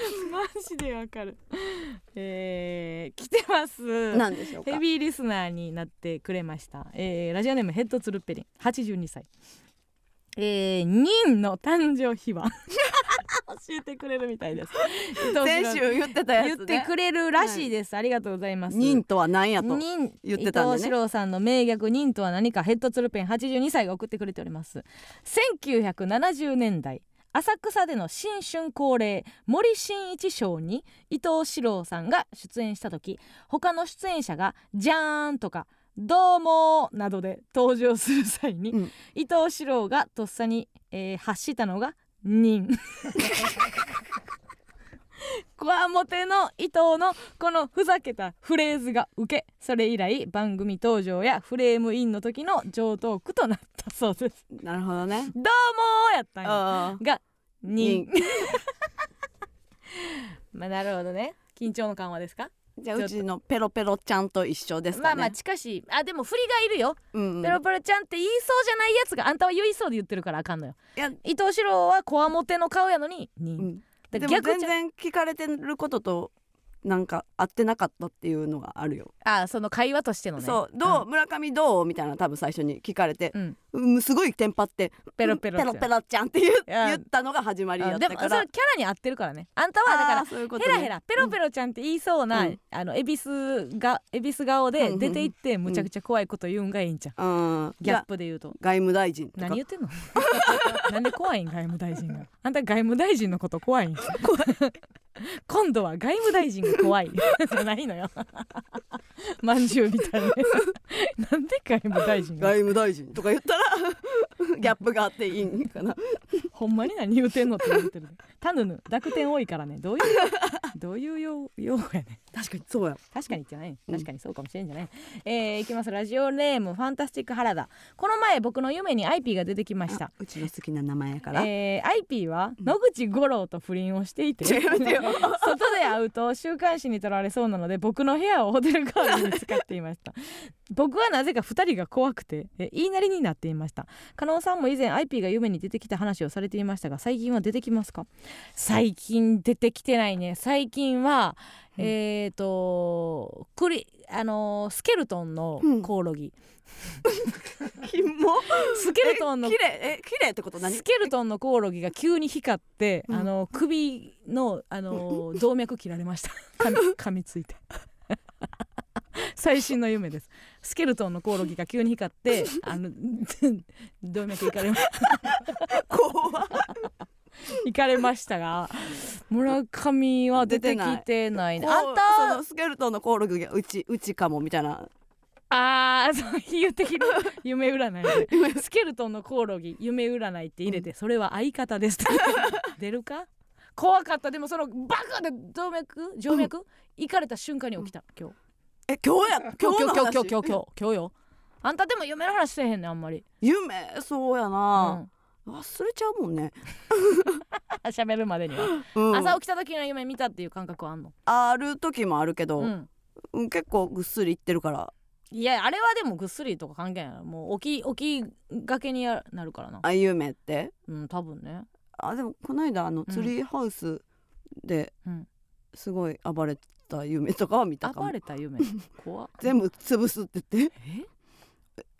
マジでわかる。えー、来てます。なんでしょうか？ヘビーリスナーになってくれました、えーラジオネームヘッドツルッペリン。82歳。えー、ニンの誕生秘話。教えてくれるみたいです。先週言ってたやつね。言ってくれるらしいです、ありがとうございます。忍とは何やと？忍。言ってたんでね。伊藤四郎さんの名逆忍とは何かヘッドツルペン82歳が送ってくれております。1970年代浅草での新春恒例森進一賞に伊藤四郎さんが出演した時他の出演者が「じゃーん」とか「どうも」などで登場する際に、うん。伊藤四郎がとっさに、えー発したのが「忍」こわもての伊藤のこのふざけたフレーズが受けそれ以来番組登場やフレームインの時の上トークとなったそうです。なるほどね。どうもーやったんや。がに忍 まあなるほどね。緊張の緩和ですか？じゃあうちのペロペロちゃんと一緒ですかね。まあまあ近しい。あでも振りがいるよ、うんうん。ペロペロちゃんって言いそうじゃないやつがあんたは言いそうで言ってるからあかんのよ。いや。伊藤四郎はこわもての顔やのにに、うん。だでも全然聞かれてることとなんか合ってなかったっていうのがあるよ、あその会話としてのね。そう。どう、村上どう？みたいな多分最初に聞かれて。う、ん、うん、すごいテンパって。ペロペロペロペロちゃんって言言ったのが始まりやうん。でもそれったからキャラに合ってるからね。あんたはだからあーそういうことね。ヘラヘラペロペロちゃんって言いそうな、うん。あの恵比寿が恵比寿顔で出て行ってむちゃくちゃ怖いこと言うんがいいんちゃん。ギャッププで言うと。外務大臣何言ってんの？なんで怖いん？外務大臣が。あんた外務大臣のこと怖いん？今度は外務大臣が怖い。じゃないのよ。まんじゅうみたいになんで外務大臣が？外務大臣とか言ったらギャップがあっていいんかな。ほんまに何言うてんのって言ってるタヌヌ濁点多いからね。どういうどういう用用語やねん確かにそうや。確かにじゃない。うん。確かにそうかもしれんじゃない、えーいきます。ラジオネームファンタスティック原田。この前僕の夢にアイピーが出てきました。あうちの好きな名前やから、えー、アイピーは野口五郎と不倫をしていて違う違う 外で会うと週刊誌に取られそうなので僕の部屋をホテル代わりに使っていました。僕はなぜか2人が怖くてえ言いなりになっていました。加納さんも以前アイピーが夢に出てきた話をされていましたが最近は出てきますか？最近出てきてないね。最近は、うんえっ、とクリあのースケルトンのコオロギ、ひも スケルトンのえ綺麗え綺麗ってこと何？スケルトンのコオロギが急に光って、うん。あの首のあの動脈切られました。噛み 噛みついて。最新の夢です。スケルトンのコオロギが急に光ってあの動脈いかれま怖 いかれましたが村上は出てきてない。ねあんそたのスケルトンのコオロギがうちうちかもみたいな。あーそう比喩的な夢占い。でスケルトンのコオロギ夢占いって入れて、それは相方です 出るか？怖かった。でもそのバカで動脈？静脈、行かれた瞬間に起きた。今日。え今日や今今日の話？日今日今日今日今日今日。よあんたでも夢の話せえへんねんあんまり、夢？そうやうな、ん、忘れちゃうもんね、喋るまでには、うん、朝起きた時の夢見たっていう感覚はあんの、ある時もあるけど、うん、うん結構ぐっすりいってるから。いやあれはでもぐっすりとか関係ない。もう起き起きがけにやなるからな。あ夢って？うん多分ね。あでもこの間あのうん。ツリーハウスでうん。すごい暴れた夢とかは見たかも。暴れた夢？怖っ。全部潰すって言って。え？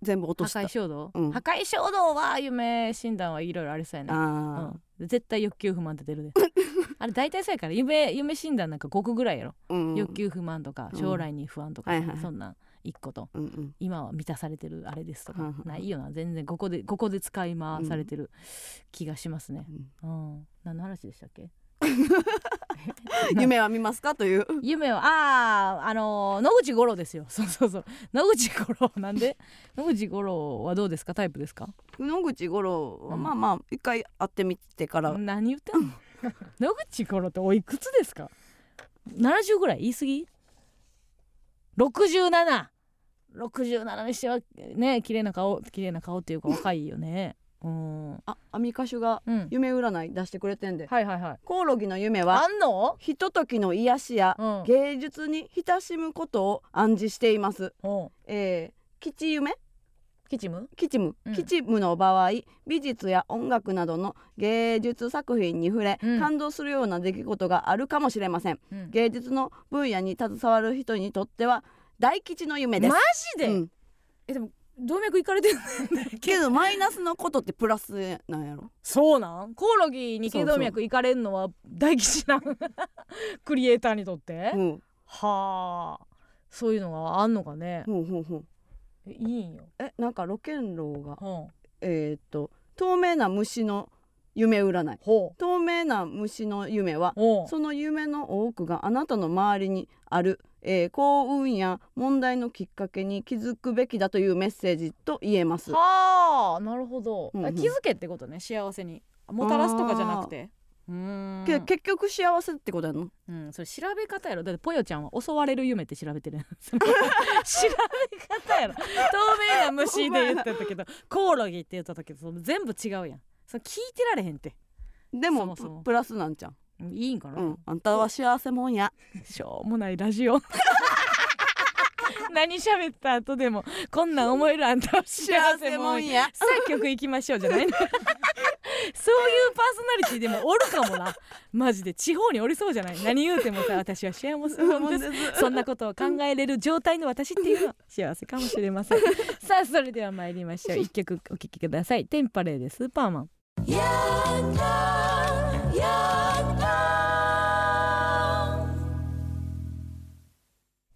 全部落破とした。壊衝動、うん。破壊衝動は夢診断はいろいろありそうやね。あうん、絶対欲求不満って出るで。あれ大体そうやから夢夢診断なんか5個ぐらいやろ、ー、うん、欲求不満とかうん。将来に不安とか、はいはいそんなん1個と。うんうん。今は満たされてるあれですとか、ないよな全然。ここでここで使い回されてる気がしますね、うん。うん、何の話でしたっけ？夢は見ますかという。夢はあああのー野口五郎ですよ。そうそうそう。野口五郎なんで？野口五郎はどうですか？タイプですか？野口五郎はうん。まあまあ一回会ってみてから、何言ってんの？野口五郎っておいくつですか？70ぐらい？言い過ぎ？6767にしてはね綺麗な顔綺麗な顔っていうか若いよね。うんあアミカシュがうん。夢占い出してくれてんで。はいはいはい。コオロギの夢はあんの？ひとときの癒しやうん。芸術に親しむことを暗示しています、うん。えー、吉夢？キチム吉夢、うん。吉夢の場合美術や音楽などの芸術作品に触れ、うん。感動するような出来事があるかもしれません。うん。芸術の分野に携わる人にとっては大吉の夢です。マジで、うん、えでも動脈いかれてるけ？どマイナスのことってプラスなんやろ？そうなん？コオロギに頸動脈いかれんのは大吉なん？クリエイターにとって、うん。はあ。そういうのがあんのかね、ほうほうほう。えいいんよ、えなんかロケンローがうん、えーっと透明な虫の夢占い。ほ透明な虫の夢はその夢の多くがあなたの周りにある、えー幸運や問題のきっかけに気づくべきだというメッセージと言えます。はあなるほど、うんうん。気づけってことね幸せに。もたらすとかじゃなくて。うーん。け結局幸せってことやの？うん、それ調べ方やろ。だってぽよちゃんは襲われる夢って調べてる。調べ方やろ。透明な虫で言ってたけど コオロギって言ってたけどその全部違うやん。それ聞いてられへんって。でもププラスなんちゃん、いいんかな、うん、あんたは幸せもんや。しょうもないラジオ。何喋った後でもこんなん思えるあんたは幸せもんや。や。さあ曲行きましょうじゃないの？そういうパーソナリティでもおるかもな。マジで地方におりそうじゃない？何言うてもさ私は幸せもんです。そんなことを考えれる状態の私っていうのは幸せかもしれません。さあそれでは参りましょう。一曲お聴きください。テンパレーでスーパーマン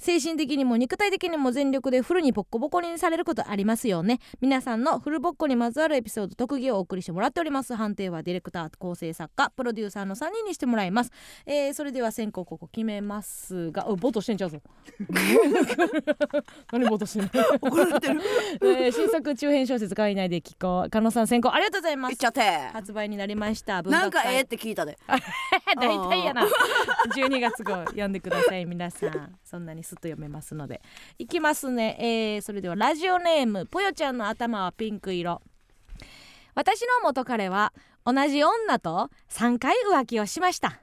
精神的にも肉体的にも全力でフルにボッコボコにされることありますよね。皆さんのフルボッコにまつわるエピソード特技をお送りしてもらっております。判定はディレクター構成作家プロデューサーの3人にしてもらいます、えーそれでは先行ここ決めますがおボトしてんちゃうぞ。何ボトしてんの、怒られてる。えー新作中編小説会内で聞こう。加納さん先行。ありがとうございます。発売になりました。なんかええって聞いたで。大体やな。12月号読んでください皆さん。そんなにすっと読めますので。いきますね、えーそれではラジオネーム。ぽよちゃんの頭はピンク色。私の元彼は同じ女と3回浮気をしました。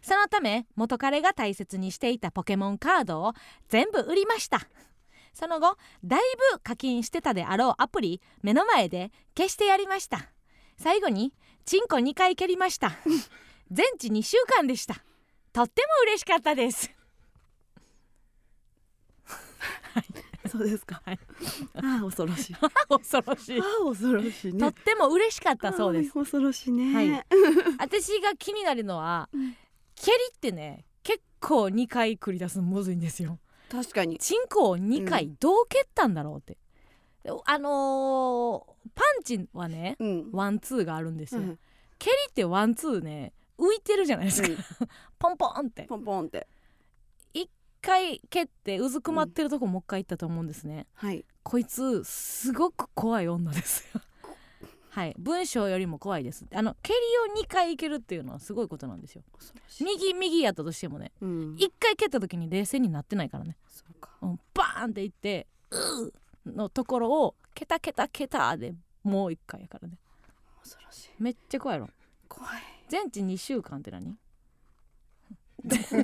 そのため元彼が大切にしていたポケモンカードを全部売りました。その後だいぶ課金してたであろうアプリ目の前で消してやりました。最後にチンコ2回蹴りました。全治2週間でした。とっても嬉しかったです。そうですか、はい。ああ恐ろしい。恐ろしい。ああ恐ろしいね。とっても嬉しかったそうです。恐ろしいね、はい。私が気になるのは、うん。蹴りってね結構2回繰り出すのむずいんですよ。確かに。チンコを2回うどう蹴ったんだろうって、あのーパンチはねうん。ワンツーがあるんですよ、うん。蹴りってワンツーね浮いてるじゃないですか、うん。ポンポンって。ポンポンって回蹴ってうずくまってるとこもう一回行ったと思うんですね、はい。こいつすごく怖い女ですよ。はい。文章よりも怖いです。あの蹴りを2回いけるっていうのはすごいことなんですよ。右右やったとしてもね。うん。1回蹴った時に冷静になってないからね、そうか。うん、バーンっていってうーのところをケタケタケタでもう1回やからね。恐ろしい。めっちゃ怖いやろ。怖い。全治2週間って何？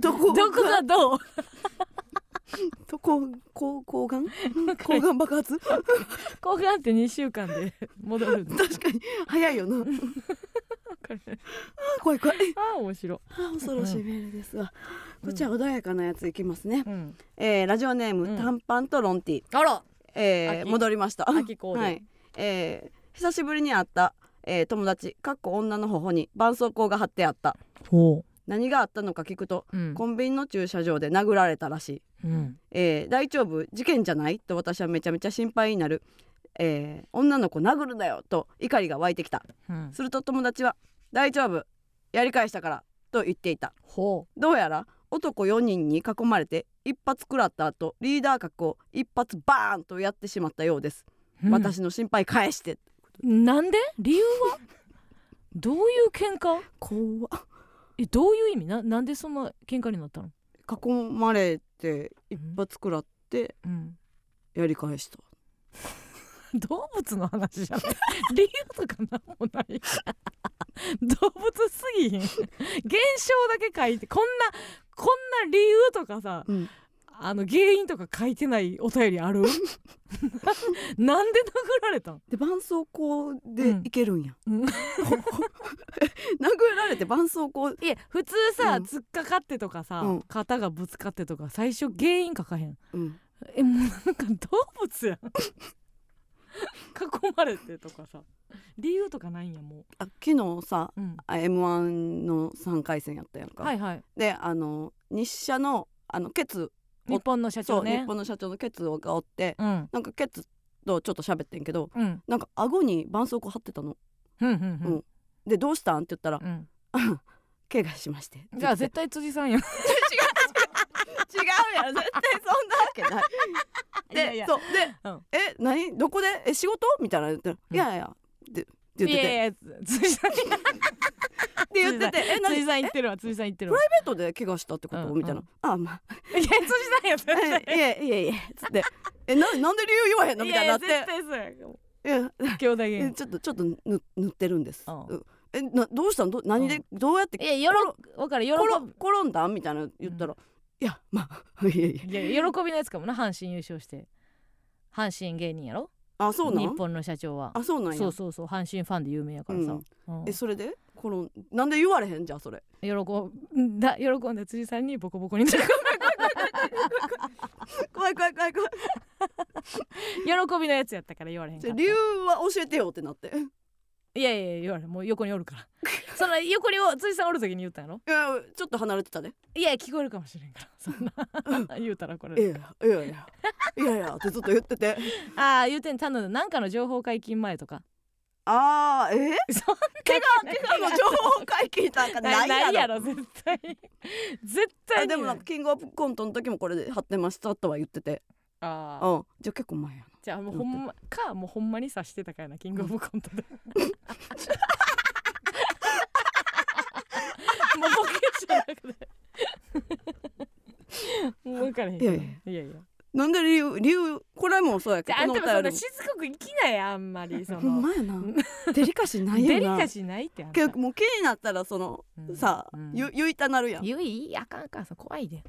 ど こどこがどう？どこ？こう抗がん？抗がん爆発？抗がんって2週間で戻る確かに。早いよな。これ怖い怖い。あー面白あ恐ろしいメールですわ、こちら穏やかなやついきますね、うん。えーラジオネーム、うん。短パンとロンティ、あら。えー秋。戻りました。秋コーデ。はい、えー久しぶりに会った、えー友達かっこ女の頬に絆創膏が貼ってあった。ほ何があったのか聞くとううん。コンビニの駐車場で殴られたらしい、うん。えー大丈夫？事件じゃない？と私はめちゃめちゃ心配になる、えー女の子殴るなよと怒りが湧いてきた。うん。すると友達は大丈夫？やり返したからと言っていた。ほどうやら男4人に囲まれて一発食らった後リーダー格を一発バーンとやってしまったようです、う、私の心配返して。なんで？理由は？どういう喧嘩？怖っえどういう意味？ななんでそんな喧嘩になったの、囲まれて一発食らってうん、やり返した。動物の話じゃん 理由とかなんもない。動物すぎひん。現象だけ書いてこんなこんな理由とかさうんあの原因とか書いてないお便りある？なんで殴られたん？で絆創膏でいけるんや、うん。殴られて絆創膏いや普通さ、うん。突っかかってとかさ、うん。肩がぶつかってとか最初原因書かへん？うん。えもうなんか動物やん。囲まれてとかさ。理由とかないんやもあ昨日さう、うん、m 1の3回戦やったやんか、はいはい。であの日社のあのケツ日本の社そう、長ね日本の社長のケツがおってうん。なんかケツとちょっと喋ってんけどうん。なんか顎に絆創膏貼ってたの。うんうんうん。でどうしたんって言ったらうん。怪我しまして。じゃあ絶対辻さんやん 違うやん絶対そんなわけない。でそうで、うん。え何？どこで？え仕事？みたいな言ったら、うん。いやいや。ってって言ってて。いやいや辻さんで言っててえ何辻プさん言ってるわ辻さん言ってるわ。ライベートで怪我したってこと、うんみたいな。あまあいや辻さんや絶対えいやいやいやつって。えななんで理由言わへんの？みたいになって。いやいや絶対そうやいや兄弟芸えちょっとちょっとぬ塗ってるんです、うん。うんえなどうしたん？ど何で、うどうやっていやよろわかる喜転んだ？んみたいな言ったら、いやまあ いやいや。いや喜びのやつかもな阪神優勝して。阪神芸人やろ？あそうなん？日本の社長は。あそうなんや。そうそうそう阪神ファンで有名やからさ、うん。えそれで？転んなんで言われへんじゃあそれ。喜ん だ喜んだ辻さんにボコボコに怖い怖い怖い怖い。喜びのやつやったから言われへんかった。じゃあ理由は教えてよってなっていやいやいや言われもう横におるから。その横にお辻さんおる時に言ったんやろいやちょっと離れてたで。いや聞こえるかもしれんから。そんな 言うたらこいれやいやいやいやいやいやってずっと言ってて。ああ言うてん頼んだなんかの情報解禁前とか。あーえ そん怪我怪我の情報解禁なんかなないやろ。ろ絶対。絶対でもなんかキングオブコントの時もこれで貼ってましたとは言っててああうん。じゃあ結構前やな。じゃあもうほんまかもうほんまに察してたからなキングオブコントで。もうボケじゃなくて。もう分からへんけど。いやいいやいや。なんで理由理由これもそうやけどああんたもそんなしつこく生きないあんまりそもほんのまやな。デリカシーないよな。デリカシーないってあんた。結構もう気になったらその、うん。さ、うん。ゆ言いたなるやん。言いあかんあかん怖いで、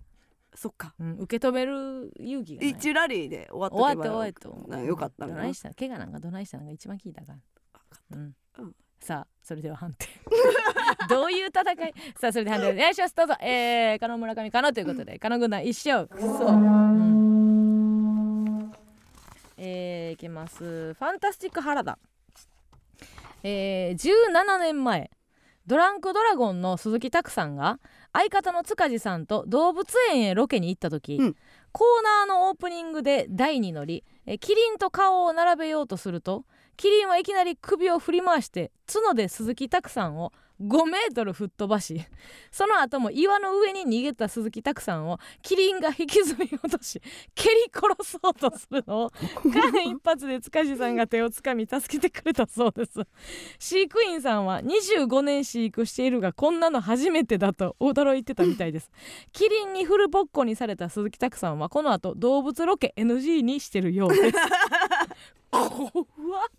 そっか。うん、受け止める勇気がない。一ラリーで終わっと終わって終わってなよかったな。どないした？怪我なんかどないしたのが一番聞いたか。らうん。うん。さあそれでは判定。どういう戦い？さあそれで判定。お願いしますどうぞ。えー、加納村上加納ということで加納軍団一勝。くそ、う。ん、えー、いきます。ファンタスティック原田。えー、17年前ドランクドラゴンの鈴木拓さんが相方の塚地さんと動物園へロケに行った時、うん。コーナーのオープニングで台に乗りえキリンと顔を並べようとするとキリンはいきなり首を振り回して角で鈴木拓さんを5メートル吹っ飛ばしその後も岩の上に逃げた鈴木拓さんをキリンが引きずり落とし蹴り殺そうとするのを 間一髪で塚地さんが手をつかみ助けてくれたそうです。飼育員さんは25年飼育しているがこんなの初めてだと驚いてたみたいです。キリンにフルボッコにされた鈴木拓さんはこの後動物ロケ NG にしてるようです。怖っ。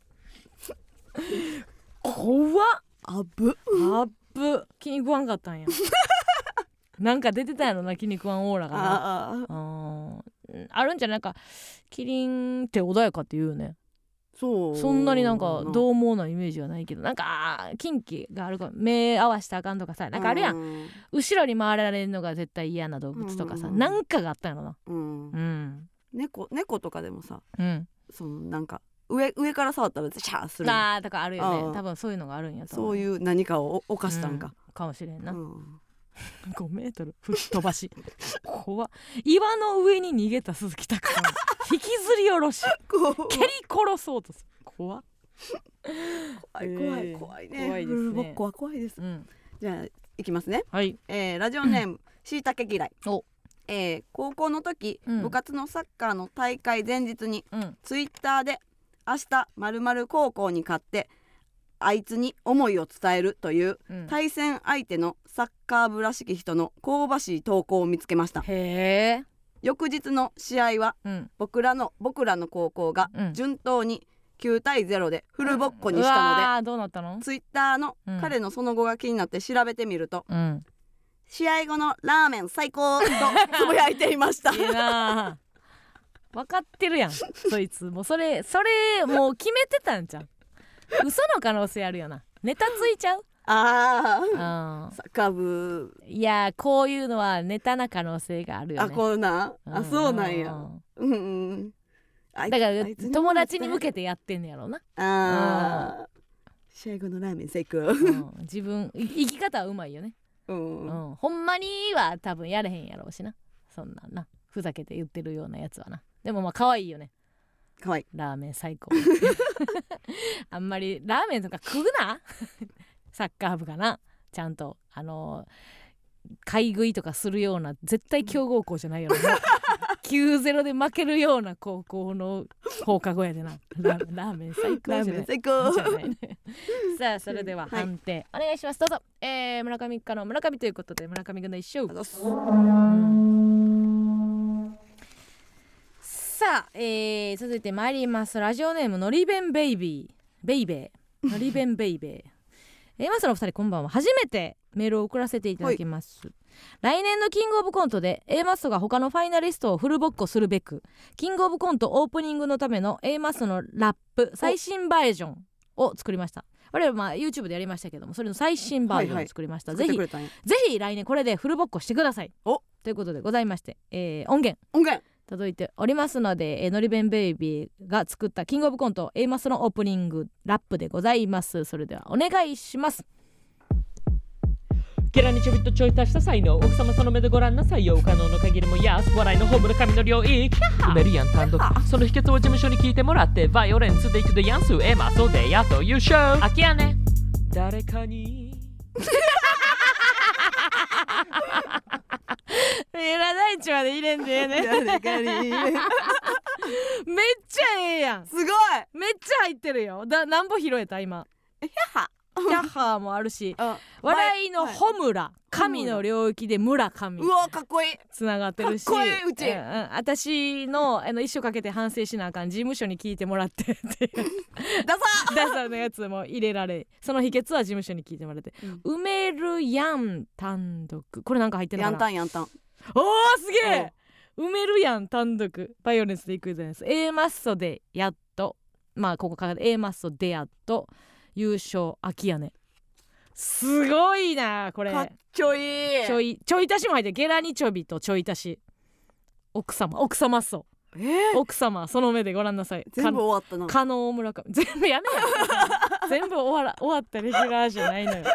怖っあぶあっぶ気に食わんかったんや。なんか出てたやろな気に食わんオーラがな。ああるんじゃないかキリンって穏やかって言うよね。そう。そんなになんかう獰猛なイメージはないけど。なんか近畿があるから目合わしたらあかんとかさなんかあるやん。ん。後ろに回られるのが絶対嫌な動物とかさうん。なんかがあったんやろな。うん。うん。猫猫とかでもさうん。そのなんか上上から触ったらシャーするあーとかあるよあーね多分そういうのがあるんやと思そういう何かを犯したんか、うん。かもしれんな、うん。5メートル。吹っ飛ばし。怖っ。岩の上に逃げた鈴木拓さん。引きずり下ろし。蹴り殺そうとする。怖っ。怖いえ怖いー怖いね。怖いですね。フルボッコは怖いです。うん。じゃあいきますね、はい。えーラジオネームしいたけ嫌い。お。えー高校の時、うん。部活のサッカーの大会前日にうん。ツイッターで明日まる高校に勝ってあいつに思いを伝えるといううん。対戦相手のサッカー部らしき人の香ばしい投稿を見つけました。へえ。翌日の試合はうん。僕らの僕らの高校がうん。順当に9対0でフルボッコにしたので、ツイッターのうん。彼のその後が気になって調べてみると、うん。試合後のラーメン最高とつぶやいていました。いい分かってるやんそいつ。もうそれそれもう決めてたんじゃん嘘の可能性あるよな。ネタついちゃう？あうあん。サッカー部。いやこういうのはネタな可能性があるよあねこうな。ん。あそうなんや。んうんうん。だから友達に向けてやってんのやろうな、ああ試合後のラーメン最高。うん。自分い生き方はうまいよね、ううんん。ほんまには多分やれへんやろうしな。そんなんな。ふざけて言ってるようなやつはなでもまあ可愛いよね。かわい。いラーメン最高。あんまりラーメンとか食うな？サッカー部かな？ちゃんと。あの買い食いとかするような絶対強豪校じゃないよな 9-0で負けるような高校の放課後やでな。ララーメン最高ラーじゃない？メン最高。さあそれでははい。判定、お願いします。どうぞ、えー、村上かの村上ということで村上軍の一勝さあ、えー、続いて参ります。ラジオネームのりべんベイビー。ベイベー。のりべんベイベー。えー、まずのお二人こんばんは。初めてメールを送らせていただきます、来年のキングオブコントで A マッソが他のファイナリストをフルボッコするべくキングオブコントオープニングのための A マッソのラップ最新バージョンを作りました。我々まあ YouTube でやりましたけどもそれの最新バージョンを作りました、ぜひぜひ来年これでフルボッコしてください。お。ということでございまして、えー音源。音源届いておりますので、えーのりべんベイビーが作ったキングオブコント A マスのオープニングラップでございます。それではお願いします。ゲラにちょびっとちょい足した才能奥様その目でご覧なさいよ。可能の限りもやす笑いのホームの神の領域。埋めるやん単独。その秘訣を事務所に聞いてもらってバイオレンスでいくでやんすエマそうでやと優勝空き家ね。誰かに えら大地まで入れんでええね めっちゃええやん。すごい。めっちゃ入ってるよ。だなんぼ拾えた今。えはキャッハーもあるしあ笑いのはい。ホムラ神の領域で村神。うわかっこいい。つながってるし。かっこいいうち。んうん。私のあの一生かけて反省しなあかん事務所に聞いてもらって。っていうダサ ダサのやつも入れられその秘訣は事務所に聞いてもらって、埋めるやん単独。これなんか入ってるかな？んたんやんたん。おーすげえ！埋めるやん単独。バイオレンスでいくじゃないです。A マッソでやっと。まあここから A マッソでやっと優勝空き家ねすごいなこれ。かっちょいい。ちょいちょい足しも入ってる。ゲラニチョビとちょい足し。奥様。奥様っそ。え？ー奥様その目でご覧なさい。全部終わったな加納村上全部やめや 全部終わら終わったレギュラーじゃないのよ。もう一回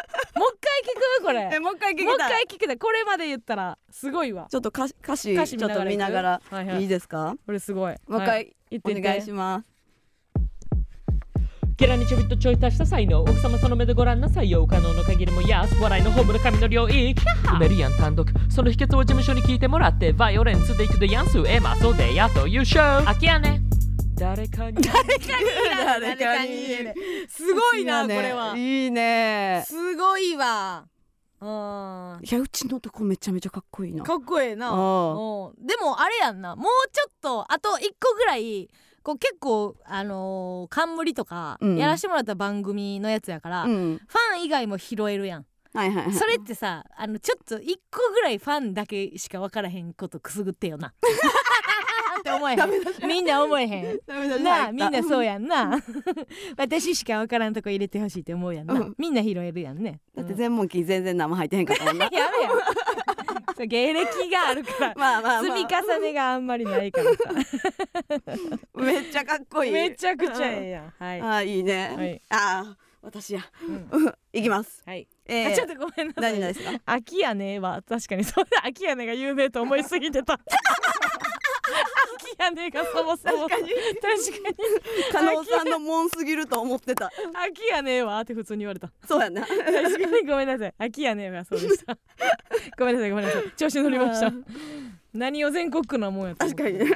聞く？これ。えもう一回聞きもう一回聞くでこれまで言ったらすごいわ。ちょっと歌詞歌詞ちょっと見ながらはいはい。いいですか？これすごい。もう一はい。回お言ってみて。願いしますゲラにちょびっとちょい足した才能奥様その目でご覧なさいよ可能の限りもやす笑いのホームの神の領域埋めるやん単独その秘訣を事務所に聞いてもらってバイオレンスでいくでやんすえまそうでやと優勝あきやね。誰かに誰かに言えるすごいなこれは。いいね。すごいわ。うん。いやうちのとこめちゃめちゃかっこいいな。かっこええな。あうん。でもあれやんな。もうちょっとあと一個ぐらいこう結構あのー冠とかうん。やらしてもらった番組のやつやから、フうん。ァン以外も拾えるやん。はいはいはい。それってさあのちょっと一個ぐらいファンだけしか分からへんことくすぐってよな。って思えへんみんな思えへん。ダメだなあみんなそうややんな。私しか分からんとこ入れてほしいって思うやんな、うん。みんな拾えるやんね。だってうん全問記全然生入ってへんかったもんな。やめや芸歴があるから まあまあ、まあ、積み重ねがあんまりないからさ。めっちゃかっこいい。めちゃくちゃええやん。はい。ああいいね、はい。ああ私や。うん。いきます。はい、えー、あちょっとごめんなさい。何々ですか？秋やねは確かにそうだ。秋やねが有名と思いすぎてた秋やねがそもそも。確かに。加納さんのもんすぎると思ってた。秋やねはって普通に言われた。そうやな。確かにごめんなさい。秋やねはそうでした。ごめんなさいごめんなさい。調子乗りました。何を全国区なもんや確かに。ね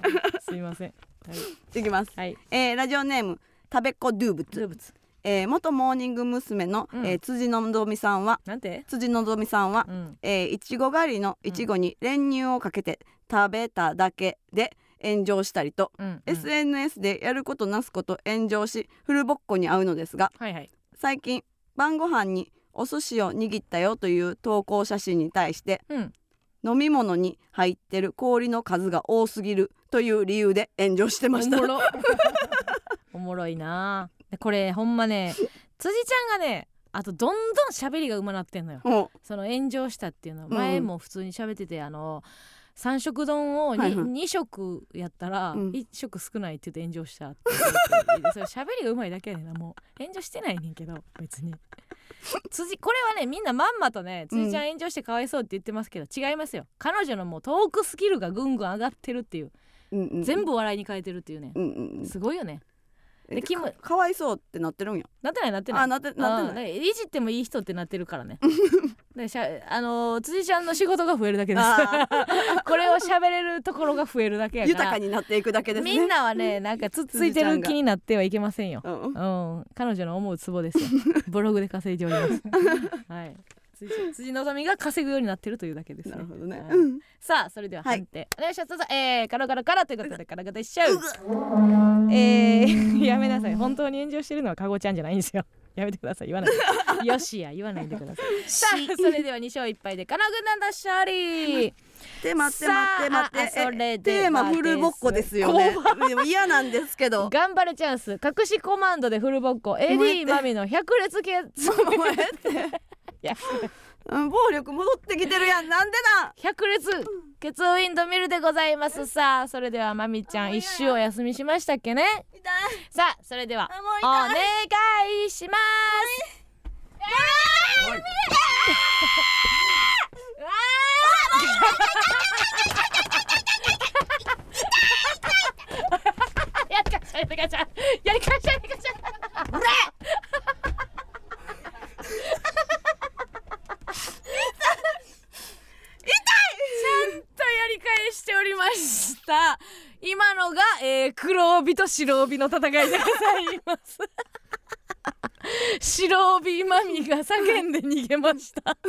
すいません。はい。いきます、はい。えー、ラジオネーム食べっ子ドゥーブツ、物えー、元モーニング娘。の、うん。えー辻のぞみさんはなんて？辻のぞみさんは、うん。えーいちご狩りのいちごに練乳をかけて食べただけで炎上したりと、うんうん。SNS でやることなすこと炎上しフルボッコに合うのですがはいはい。最近晩ご飯にお寿司を握ったよという投稿写真に対してうん。飲み物に入ってる氷の数が多すぎるという理由で炎上してました。おもろ いなでこれほんまね辻ちゃんがねあとどんどん喋りがうまなってんのよ。もその炎上したっていうの。はうん。前も普通に喋ってて、あの三色丼を 2,、はいはい。二色やったらうん。1色少ないって言って炎上したって言ってそれ喋りがうまいだけやねんな。もう炎上してないねんけど別に。辻これはねみんなまんまとね辻ちゃん炎上してかわいそうって言ってますけど、違いますよ。彼女のもうトークスキルがぐんぐん上がってるっていう。う、うんうん、全部笑いに変えてるっていうね。うんうんうん。すごいよね。えでキムかかわいそうってなってるんや。なってないなってない。あなってなってうん。ないいじってもいい人ってなってるからね。でしゃ あのー辻ちゃんの仕事が増えるだけです。あ これを喋れるところが増えるだけやから。豊かになっていくだけですね。みんなはねなんかつっついてる気になってはいけませんよ。うんうん。彼女の思うツボですよ。ブログで稼いでおります。はい辻辻のぞみが稼ぐようになってるというだけですね。なるほどね、はい。うん。さあそれでははい。判定、お願いします。えー、カラカラカラということでカラカラでしょう。えー、やめなさい。本当に炎上してるのはかごちゃんじゃないんですよ。やめてください。言わないで。よしや言わないでください。さあそれでは2勝1敗でカナ軍団の勝利で待ってさ待って。待あってそれえではテーマフルボッコですよね。嫌なんですけど。頑張れチャンス。隠しコマンドでフルボッコ。AD マミの百列系や うん暴力戻ってきてるやん。なんでなん百列ケツウィンドミルでございますさ。あそれではマミちゃん一周お休みしましたっけね。さあそれではお願痛い。いします。やりかしゃやりかしゃやりかしゃやりかしゃちゃんとやり返しておりました。今のが、えー、黒帯と白帯の戦いでございます。白帯マミが叫んで逃げました。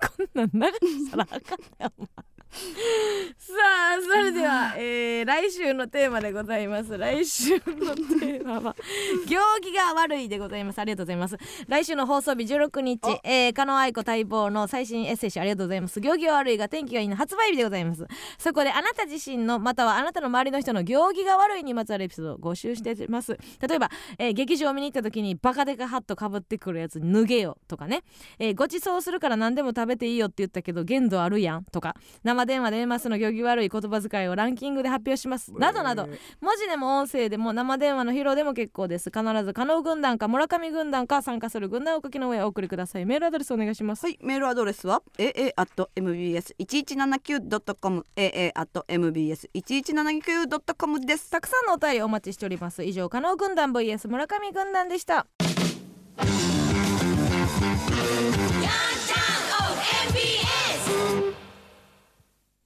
こんなん流したらあかんねお前。さあそれでは、えー、来週のテーマでございます。来週のテーマは 行儀が悪いでございます。ありがとうございます。来週の放送日16日、えー、加納愛子待望の最新エッセイ集ありがとうございます。行儀が悪いが天気がいいの発売日でございます。そこであなた自身のまたはあなたの周りの人の行儀が悪いにまつわるエピソードを募集してます。例えば、えー劇場を見に行った時にバカデカハットかぶってくるやつ脱げよとかね、えーご馳走するから何でも食べていいよって言ったけど限度あるやんとか。生生電話でますの行儀悪い言葉遣いをランキングで発表します。などなど。文字でも音声でも生電話の披露でも結構です。必ず加納軍団か村上軍団か参加する軍団をお書きの上お送りください。メールアドレスお願いしますはい、メールアドレスは？Aa.mbs1179.com aa.mbs1179.com です。たくさんのお便りお待ちしております。以上加納軍団 vs 村上軍団でした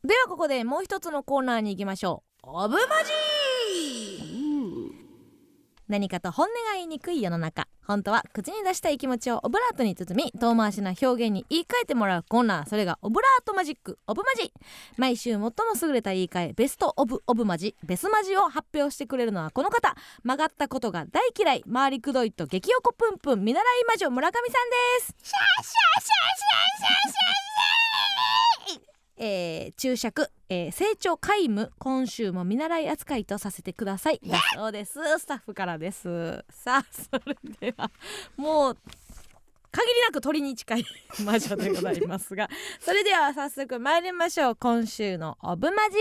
ではここでもう一つのコーナーに行きましょう。オブマジ何かと本音が言いにくい世の中。本当は口に出したい気持ちをオブラートに包み遠回しな表現に言い換えてもらうコーナー。それがオブラートマジック。オブマジ。毎週最も優れた言い換えベストオブオブマジ。ベスマジを発表してくれるのはこの方。曲がったことが大嫌い。回りくどいと激おこぷんぷん見習い魔女村上さんです。えー注釈、えー成長皆無今週も見習い扱いとさせてください。だそうです。スタッフからです。さあそれではもう限りなく鳥に近い魔女でございますが それでは早速参りましょう。今週のオブマジ。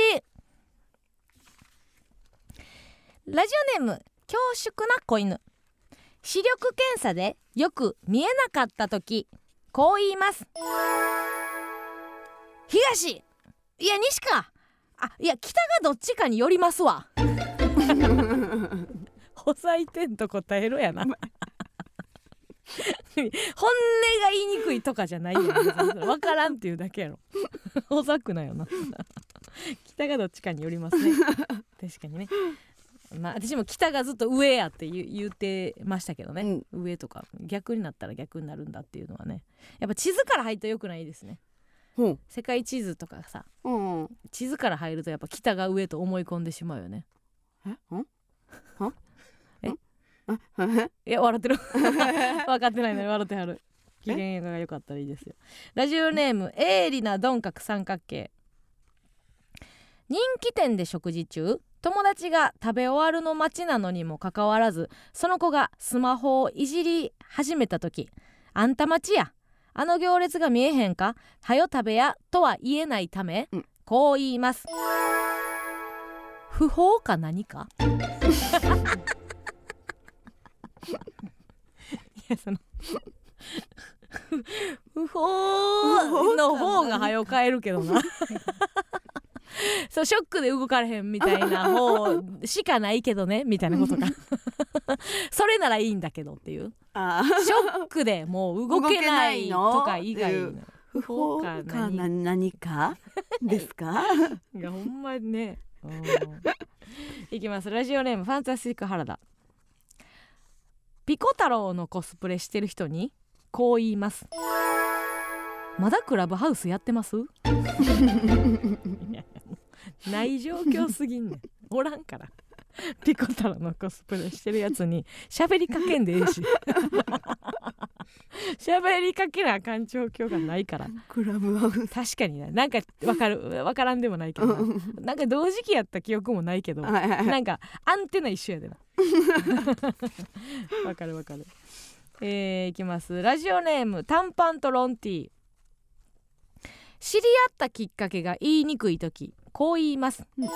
ラジオネーム恐縮な子犬。視力検査でよく見えなかった時こう言います東。いや西か。あいや北がどっちかによりますわ。補佐てんと答えろやな。本音が言いにくいとかじゃないよ分からんっていうだけやろ。ほざくなよな。北がどっちかによりますね。確かにね。まあ私も北がずっと上やって言ってましたけどね、上とか。逆になったら逆になるんだっていうのはね。やっぱ地図から入るとよくないですね。ほう、世界地図とかさうんうん、地図から入るとやっぱ北が上と思い込んでしまうよね。え、ん？え？いや笑ってる。分かってないのに笑ってはる。機嫌が良かったらいいですよ。ラジオネーム鋭利な鈍角三角形。人気店で食事中友達が食べ終わるの待ちなのにもかかわらずその子がスマホをいじり始めた時「あんた待ちやあの行列が見えへんか？はよ食べや」とは言えないため、うん。こう言います。不法か何か？いやその不法の方が早く帰るけどな そうショックで動かれへんみたいな 方しかないけどねみたいなことか。それならいいんだけどっていう。あショックでもう動けないとか以外の。ー、不法か何か？ですか？いやほんまにね。うん。いきます。ラジオネームファンタスティック原田。ピコ太郎のコスプレしてる人にこう言いますまだクラブハウスやってます？な い状況すぎんねん。おらんから。ピコ太郎のコスプレしてるやつに喋りかけんでええし。喋りかけなあかん状況がないから。クラブハウス。確かにな。なんかわかる？わからんでもないけどな。なんか同時期やった記憶もないけどなんかアンテナ一緒やでな。わかるわかる。えー、いきます。ラジオネーム短パンとロンティー知り合ったきっかけが言いにくい時こう言います、うん。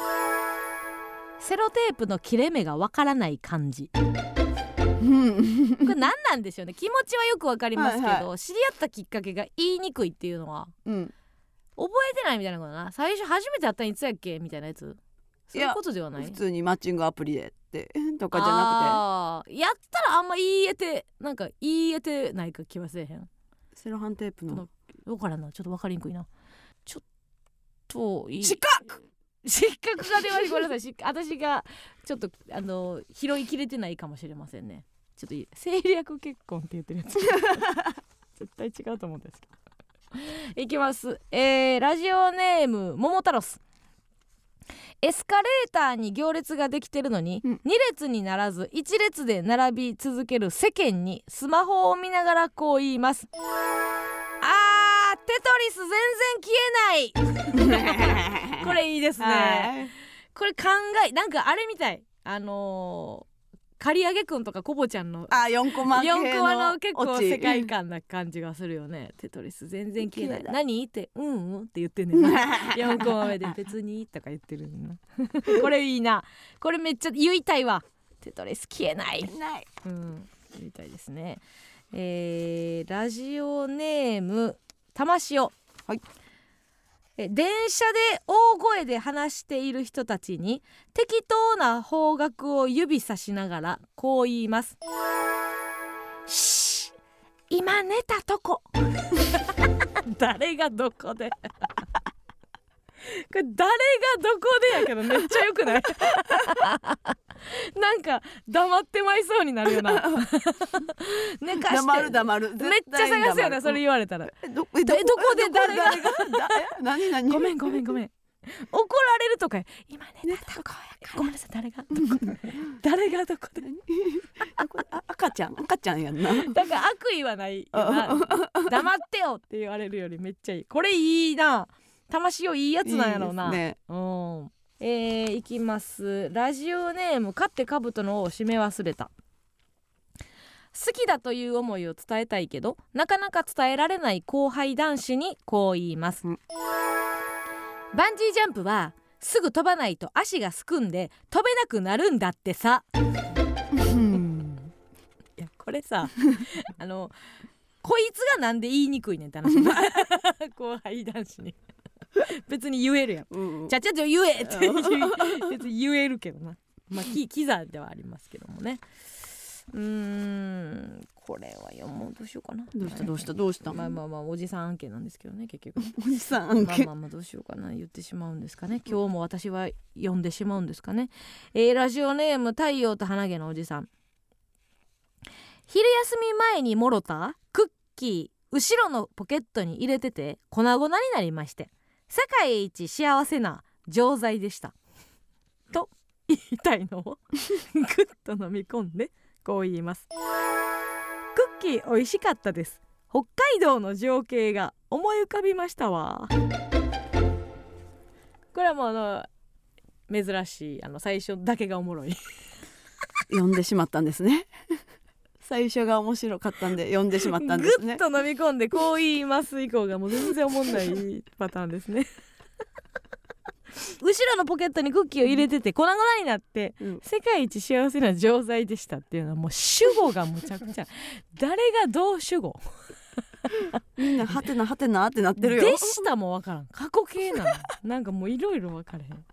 セロテープの切れ目がわからない感じ。うん。これ何なんでしょうね。気持ちはよくわかりますけど、はいは知り合ったきっかけが言いにくいっていうのはうん。覚えてないみたいなことな。最初初めて会ったのいつやっけ？みたいなやつ。そういうことではない？普通にマッチングアプリでって とかじゃなあーやったらあんま言い得てなんか言い得てないか気はせえへん。くてセロハンテープの。分からんな。ちょっと分かりにくいなと失格！失格が出ましごめんなさい。し私がちょっとあの拾いきれてないかもしれませんね。ちょっといい政略結婚って言ってるやつ。絶対違うと思うんですけど。いきます。えー、ラジオネーム桃太郎スエスカレーターに行列ができてるのに、うん。2列にならず1列で並び続ける世間にスマホを見ながらこう言いますテトリス全然消えない。これいいですね。はい。これ考えなんかあれみたい。あのー刈り上げくんとかコボちゃんのあ四コマ系の4コマの結構世界観な感じがするよね。テトリス全然消えない。何？ってうんうんって言ってんねんな。4コマ目で別にとか言ってるねんなこれいいな。これめっちゃ言いたいわ。テトリス消えない。ない。うん。言いたいですね。えーラジオネーム玉塩はい。え電車で大声で話している人たちに適当な方角を指さしながらこう言います「し今寝たとこ」誰がどこで。これ誰がどこでやけどめっちゃよくない？なんか黙ってまいそうになるよな。寝かして。黙る黙る。めっちゃ探すよねそれ言われたら。えどこ？で誰が？が？何何？ごめんごめんごめん。怒られるとか。今寝たとこやから。ごめんなさい。誰が？どこ誰がどこで？赤ちゃん？赤ちゃんやんな。だから悪意はない黙ってよって言われるよりめっちゃいい。これいいな魂をいいやつなんやろうな。いいね。うん。えー、いきます。ラジオネーム勝ってかぶとのを締め忘れた。好きだという思いを伝えたいけどなかなか伝えられない後輩男子にこう言います、うん。バンジージャンプはすぐ飛ばないと足がすくんで飛べなくなるんだってさ。うん。いやこれさあのこいつがなんで言いにくいねんって話。後輩男子に 別に言えるやん。うんうん。ちゃちゃちゃ言えって 別に言えるけどな。まあキキザではありますけどもね。うーんこれは読もう。どうしようかな。どうした？どうした？どうした？まあまあまあおじさん案件なんですけどね結局。おじさん案件。まあまあまあどうしようかな言ってしまうんですかね。今日も私は読んでしまうんですかね。えーラジオネーム太陽と花毛のおじさん。昼休み前にもろたクッキー後ろのポケットに入れてて粉々になりまして世界一幸せな錠剤でした。と言いたいのを グッと飲み込んでこう言います。クッキー美味しかったです。北海道の情景が思い浮かびましたわ。これはもうあの珍しいあの最初だけがおもろい。読んでしまったんですね最初が面白かったんで読んでしまったんですね。ぐっと飲み込んでこう言います以降がもう全然おもんないパターンですね。後ろのポケットにクッキーを入れてて粉々になってうん。世界一幸せな錠剤でしたっていうのはもう主語がむちゃくちゃ誰がどう主語？みんなハテナハテナってなってるよ。でしたもわからん。過去形なの。なんかもういろいろ分かれへん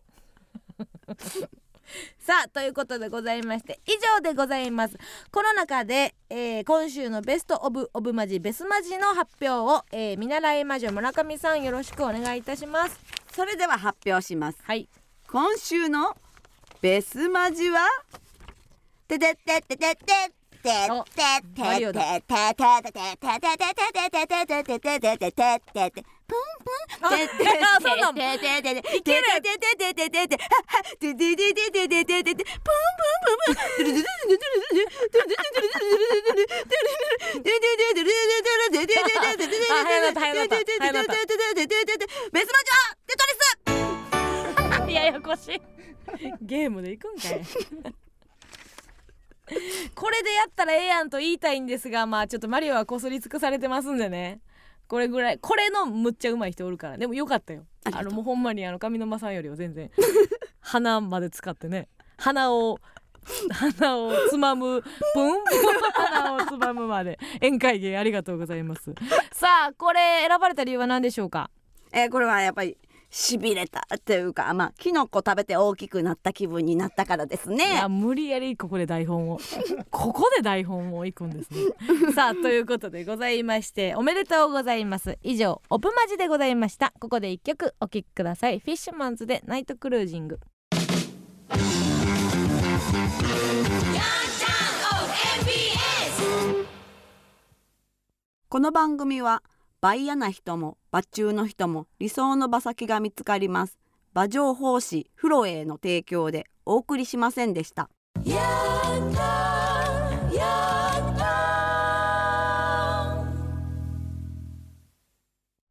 さあということでございまして以上でございます。この中で、えー今週のベストオブオブマジベスマジの発表を、えー見習い魔女村上さんよろしくお願いいたします。それでは発表します。はい。今週のベスマジは？ててててててマリオだプンプンああそうなのいけるベスマジはテトリスややこしい。ゲームで行くんかい これでやったらええやんと言いたいんですがまあちょっとマリオはこすり尽くされてますんでね。これぐらいこれのむっちゃうまい人おるから。でもよかったよ。あのもうほんまにあの上沼さんよりは全然。鼻まで使ってね。鼻を 鼻をつまむブンブン鼻をつまむまで。宴会芸ありがとうございます。さあこれ選ばれた理由は何でしょうか？えーこれはやっぱりしびれたっていうかまあキノコ食べて大きくなった気分になったからですいねや無理やりここで台本を。ここで台本をいくんですね。さあということでございましておめでとうございます。以上オプマジでございました。ここで一曲お聴きください。フィッシュマンズでナイトクルージング。この番組はバイヤな人も馬中の人も理想の馬先が見つかります。馬上法師フロエの提供でお送りしませんでした。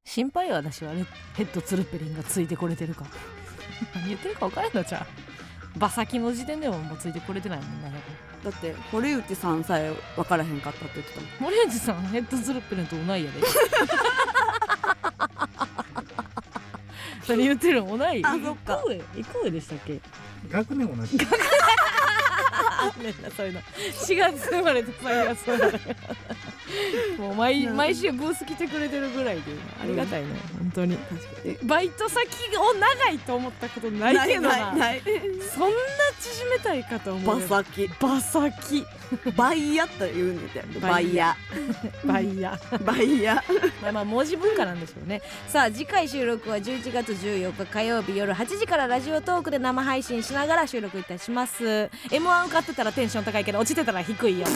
心配よ私はね。ヘッドツルッペリンがついてこれてるか。何言ってるか分からんのじゃあ馬先の時点でももうついてこれてないもんなだって堀内さんさえ分からへんかったって言ってたもん。森内さんヘッドスルップレンと同いやで それ言ってるの同い？あそっか。一個上でしたっけ？学年同じ。あんねんなそういうの。4月生まれと3月生まれ もう毎毎週ブース来てくれてるぐらいでありがたいね。本当に。バイト先を長いと思ったことないけどな。ないそんな縮めたいかと思う馬先。バサキバイヤと言うんだよバイヤ。バイヤ。バイヤ。まあまあ文字文化なんでしょうね。さあ次回収録は11月14日火曜日夜8時からラジオトークで生配信しながら収録いたします。M1 受かってたらテンション高いけど落ちてたら低いよ